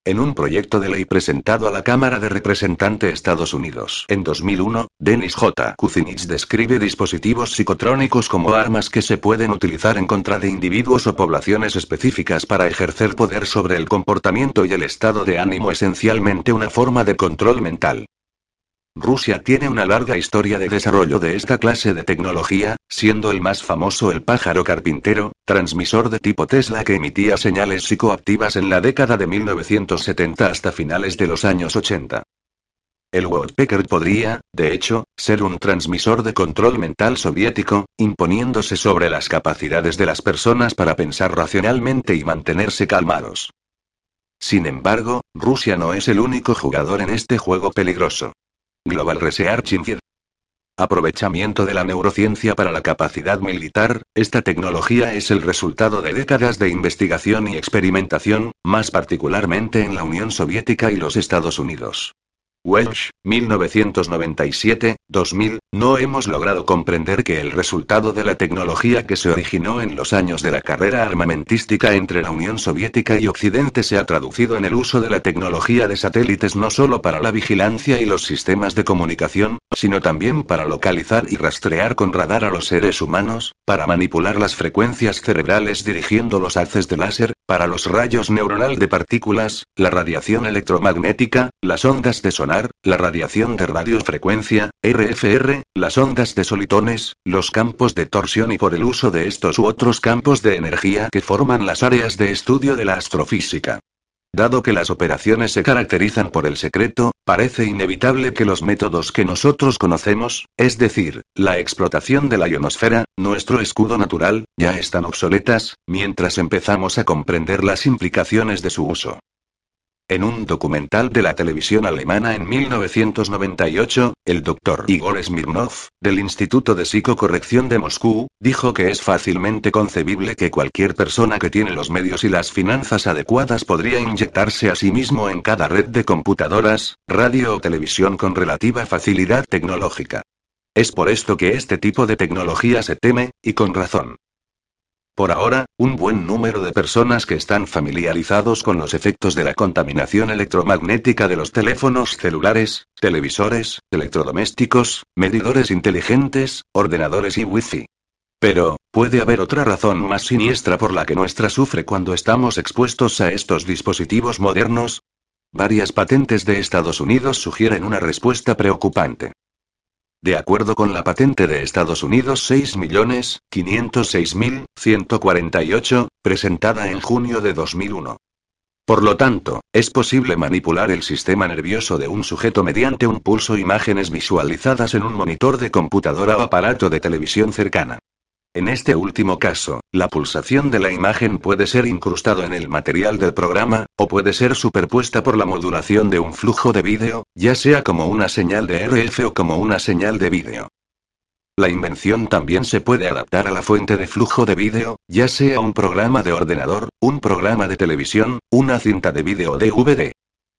En un proyecto de ley presentado a la Cámara de Representantes Estados Unidos en 2001, Dennis J. Kucinich describe dispositivos psicotrónicos como armas que se pueden utilizar en contra de individuos o poblaciones específicas para ejercer poder sobre el comportamiento y el estado de ánimo, esencialmente una forma de control mental. Rusia tiene una larga historia de desarrollo de esta clase de tecnología, siendo el más famoso el pájaro carpintero, transmisor de tipo Tesla que emitía señales psicoactivas en la década de 1970 hasta finales de los años 80. El Woodpecker podría, de hecho, ser un transmisor de control mental soviético, imponiéndose sobre las capacidades de las personas para pensar racionalmente y mantenerse calmados. Sin embargo, Rusia no es el único jugador en este juego peligroso. Global Research Institute. Aprovechamiento de la neurociencia para la capacidad militar, esta tecnología es el resultado de décadas de investigación y experimentación, más particularmente en la Unión Soviética y los Estados Unidos. Welsh, 1997, 2000, no hemos logrado comprender que el resultado de la tecnología que se originó en los años de la carrera armamentística entre la Unión Soviética y Occidente se ha traducido en el uso de la tecnología de satélites no solo para la vigilancia y los sistemas de comunicación, sino también para localizar y rastrear con radar a los seres humanos, para manipular las frecuencias cerebrales dirigiendo los haces de láser, para los rayos neuronal de partículas, la radiación electromagnética, las ondas de sonar, la radiación de radiofrecuencia, RFR, las ondas de solitones, los campos de torsión y por el uso de estos u otros campos de energía que forman las áreas de estudio de la astrofísica. Dado que las operaciones se caracterizan por el secreto, parece inevitable que los métodos que nosotros conocemos, es decir, la explotación de la ionosfera, nuestro escudo natural, ya están obsoletas, mientras empezamos a comprender las implicaciones de su uso. En un documental de la televisión alemana en 1998, el doctor Igor Smirnov, del Instituto de Psicocorrección de Moscú, dijo que es fácilmente concebible que cualquier persona que tiene los medios y las finanzas adecuadas podría inyectarse a sí mismo en cada red de computadoras, radio o televisión con relativa facilidad tecnológica. Es por esto que este tipo de tecnología se teme, y con razón. Por ahora, un buen número de personas que están familiarizados con los efectos de la contaminación electromagnética de los teléfonos celulares, televisores, electrodomésticos, medidores inteligentes, ordenadores y wifi. Pero, ¿puede haber otra razón más siniestra por la que nuestra sufre cuando estamos expuestos a estos dispositivos modernos? Varias patentes de Estados Unidos sugieren una respuesta preocupante. De acuerdo con la patente de Estados Unidos 6.506.148, presentada en junio de 2001. Por lo tanto, es posible manipular el sistema nervioso de un sujeto mediante un pulso imágenes visualizadas en un monitor de computadora o aparato de televisión cercana. En este último caso, la pulsación de la imagen puede ser incrustado en el material del programa, o puede ser superpuesta por la modulación de un flujo de vídeo, ya sea como una señal de RF o como una señal de vídeo. La invención también se puede adaptar a la fuente de flujo de vídeo, ya sea un programa de ordenador, un programa de televisión, una cinta de vídeo DVD.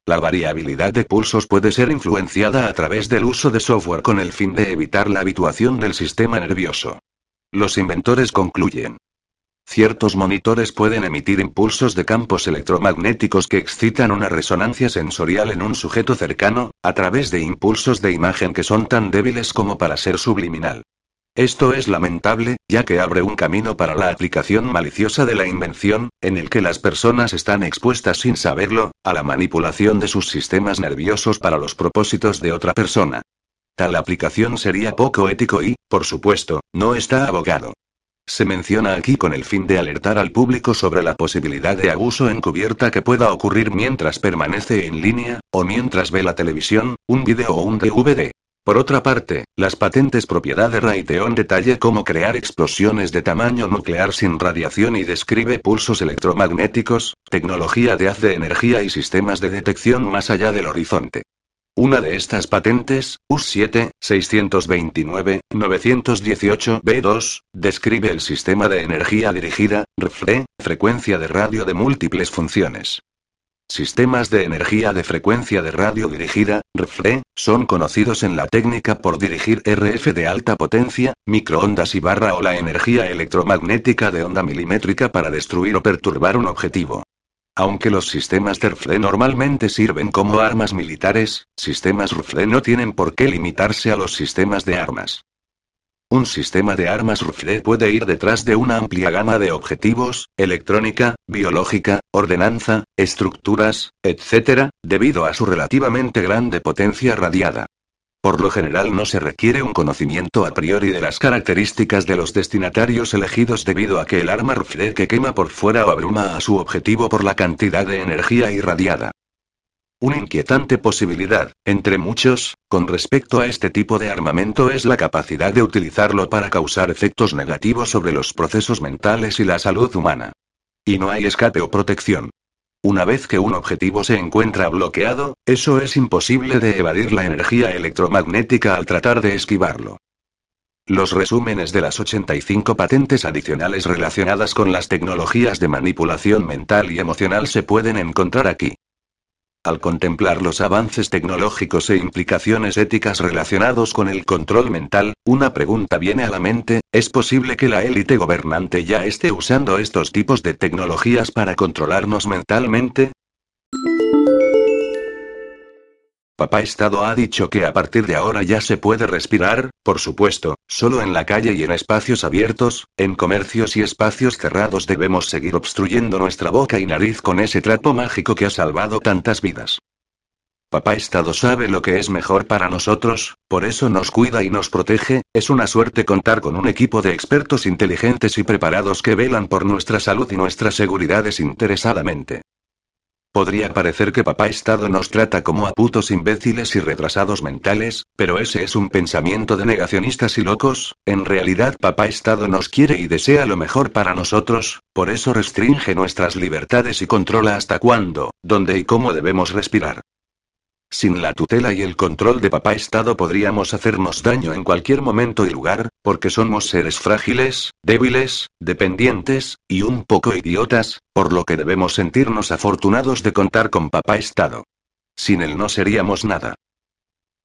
La variabilidad de pulsos puede ser influenciada a través del uso de software con el fin de evitar la habituación del sistema nervioso. Los inventores concluyen. Ciertos monitores pueden emitir impulsos de campos electromagnéticos que excitan una resonancia sensorial en un sujeto cercano, a través de impulsos de imagen que son tan débiles como para ser subliminal. Esto es lamentable, ya que abre un camino para la aplicación maliciosa de la invención, en el que las personas están expuestas sin saberlo, a la manipulación de sus sistemas nerviosos para los propósitos de otra persona. Tal aplicación sería poco ético y, por supuesto, no está abogado. Se menciona aquí con el fin de alertar al público sobre la posibilidad de abuso encubierta que pueda ocurrir mientras permanece en línea, o mientras ve la televisión, un video o un DVD. Por otra parte, las patentes propiedad de Raytheon detalla cómo crear explosiones de tamaño nuclear sin radiación y describe pulsos electromagnéticos, tecnología de haz de energía y sistemas de detección más allá del horizonte. Una de estas patentes, US7, 629, 918 B2, describe el sistema de energía dirigida, RFE, frecuencia de radio de múltiples funciones. Sistemas de energía de frecuencia de radio dirigida, RFE, son conocidos en la técnica por dirigir RF de alta potencia, microondas y barra o la energía electromagnética de onda milimétrica para destruir o perturbar un objetivo. Aunque los sistemas de RFE normalmente sirven como armas militares, sistemas RFE no tienen por qué limitarse a los sistemas de armas. Un sistema de armas RFID puede ir detrás de una amplia gama de objetivos, electrónica, biológica, ordenanza, estructuras, etc., debido a su relativamente grande potencia radiada. Por lo general no se requiere un conocimiento a priori de las características de los destinatarios elegidos debido a que el arma RFID que quema por fuera o abruma a su objetivo por la cantidad de energía irradiada. Una inquietante posibilidad, entre muchos, con respecto a este tipo de armamento es la capacidad de utilizarlo para causar efectos negativos sobre los procesos mentales y la salud humana. Y no hay escape o protección. Una vez que un objetivo se encuentra bloqueado, eso es imposible de evadir la energía electromagnética al tratar de esquivarlo. Los resúmenes de las 85 patentes adicionales relacionadas con las tecnologías de manipulación mental y emocional se pueden encontrar aquí. Al contemplar los avances tecnológicos e implicaciones éticas relacionados con el control mental, una pregunta viene a la mente, ¿es posible que la élite gobernante ya esté usando estos tipos de tecnologías para controlarnos mentalmente? Papá Estado ha dicho que a partir de ahora ya se puede respirar, por supuesto, solo en la calle y en espacios abiertos, en comercios y espacios cerrados debemos seguir obstruyendo nuestra boca y nariz con ese trapo mágico que ha salvado tantas vidas. Papá Estado sabe lo que es mejor para nosotros, por eso nos cuida y nos protege, es una suerte contar con un equipo de expertos inteligentes y preparados que velan por nuestra salud y nuestra seguridad desinteresadamente. Podría parecer que papá Estado nos trata como a putos imbéciles y retrasados mentales, pero ese es un pensamiento de negacionistas y locos, en realidad papá Estado nos quiere y desea lo mejor para nosotros, por eso restringe nuestras libertades y controla hasta cuándo, dónde y cómo debemos respirar. Sin la tutela y el control de papá Estado podríamos hacernos daño en cualquier momento y lugar, porque somos seres frágiles, débiles, dependientes, y un poco idiotas, por lo que debemos sentirnos afortunados de contar con papá Estado. Sin él no seríamos nada.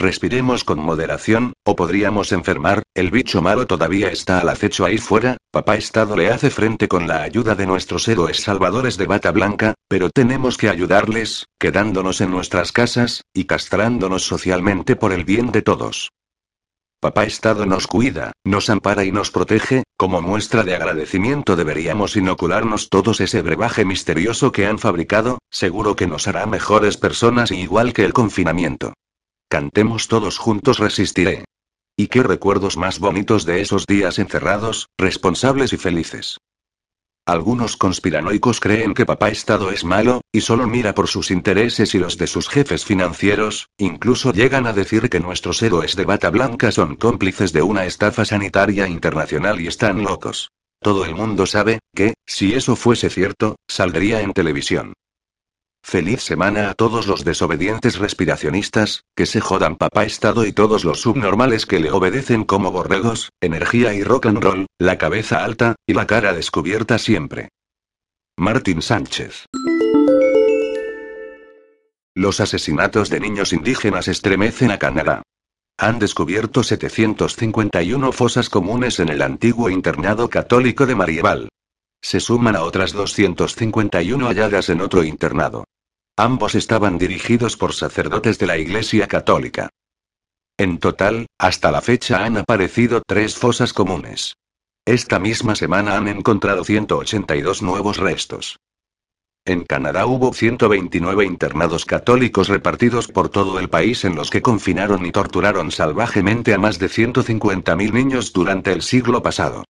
Respiremos con moderación, o podríamos enfermar, el bicho malo todavía está al acecho ahí fuera, papá Estado le hace frente con la ayuda de nuestros héroes salvadores de bata blanca, pero tenemos que ayudarles, quedándonos en nuestras casas, y castrándonos socialmente por el bien de todos. Papá Estado nos cuida, nos ampara y nos protege, como muestra de agradecimiento deberíamos inocularnos todos ese brebaje misterioso que han fabricado, seguro que nos hará mejores personas igual que el confinamiento. Cantemos todos juntos Resistiré. Y qué recuerdos más bonitos de esos días encerrados, responsables y felices. Algunos conspiranoicos creen que papá Estado es malo, y solo mira por sus intereses y los de sus jefes financieros, incluso llegan a decir que nuestros héroes de bata blanca son cómplices de una estafa sanitaria internacional y están locos. Todo el mundo sabe, que, si eso fuese cierto, saldría en televisión. Feliz semana a todos los desobedientes respiracionistas, que se jodan papá Estado y todos los subnormales que le obedecen como borregos, energía y rock and roll, la cabeza alta, y la cara descubierta siempre. Martín Sánchez. Los asesinatos de niños indígenas estremecen a Canadá. Han descubierto 751 fosas comunes en el antiguo internado católico de Marieval. Se suman a otras 251 halladas en otro internado. Ambos estaban dirigidos por sacerdotes de la Iglesia Católica. En total, hasta la fecha han aparecido tres fosas comunes. Esta misma semana han encontrado 182 nuevos restos. En Canadá hubo 129 internados católicos repartidos por todo el país en los que confinaron y torturaron salvajemente a más de 150.000 niños durante el siglo pasado.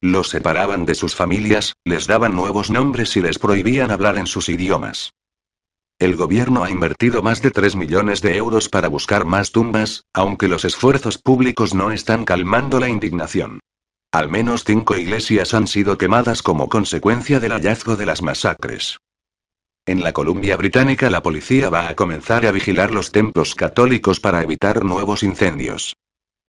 Los separaban de sus familias, les daban nuevos nombres y les prohibían hablar en sus idiomas. El gobierno ha invertido más de 3 millones de euros para buscar más tumbas, aunque los esfuerzos públicos no están calmando la indignación. Al menos cinco iglesias han sido quemadas como consecuencia del hallazgo de las masacres. En la Columbia Británica la policía va a comenzar a vigilar los templos católicos para evitar nuevos incendios.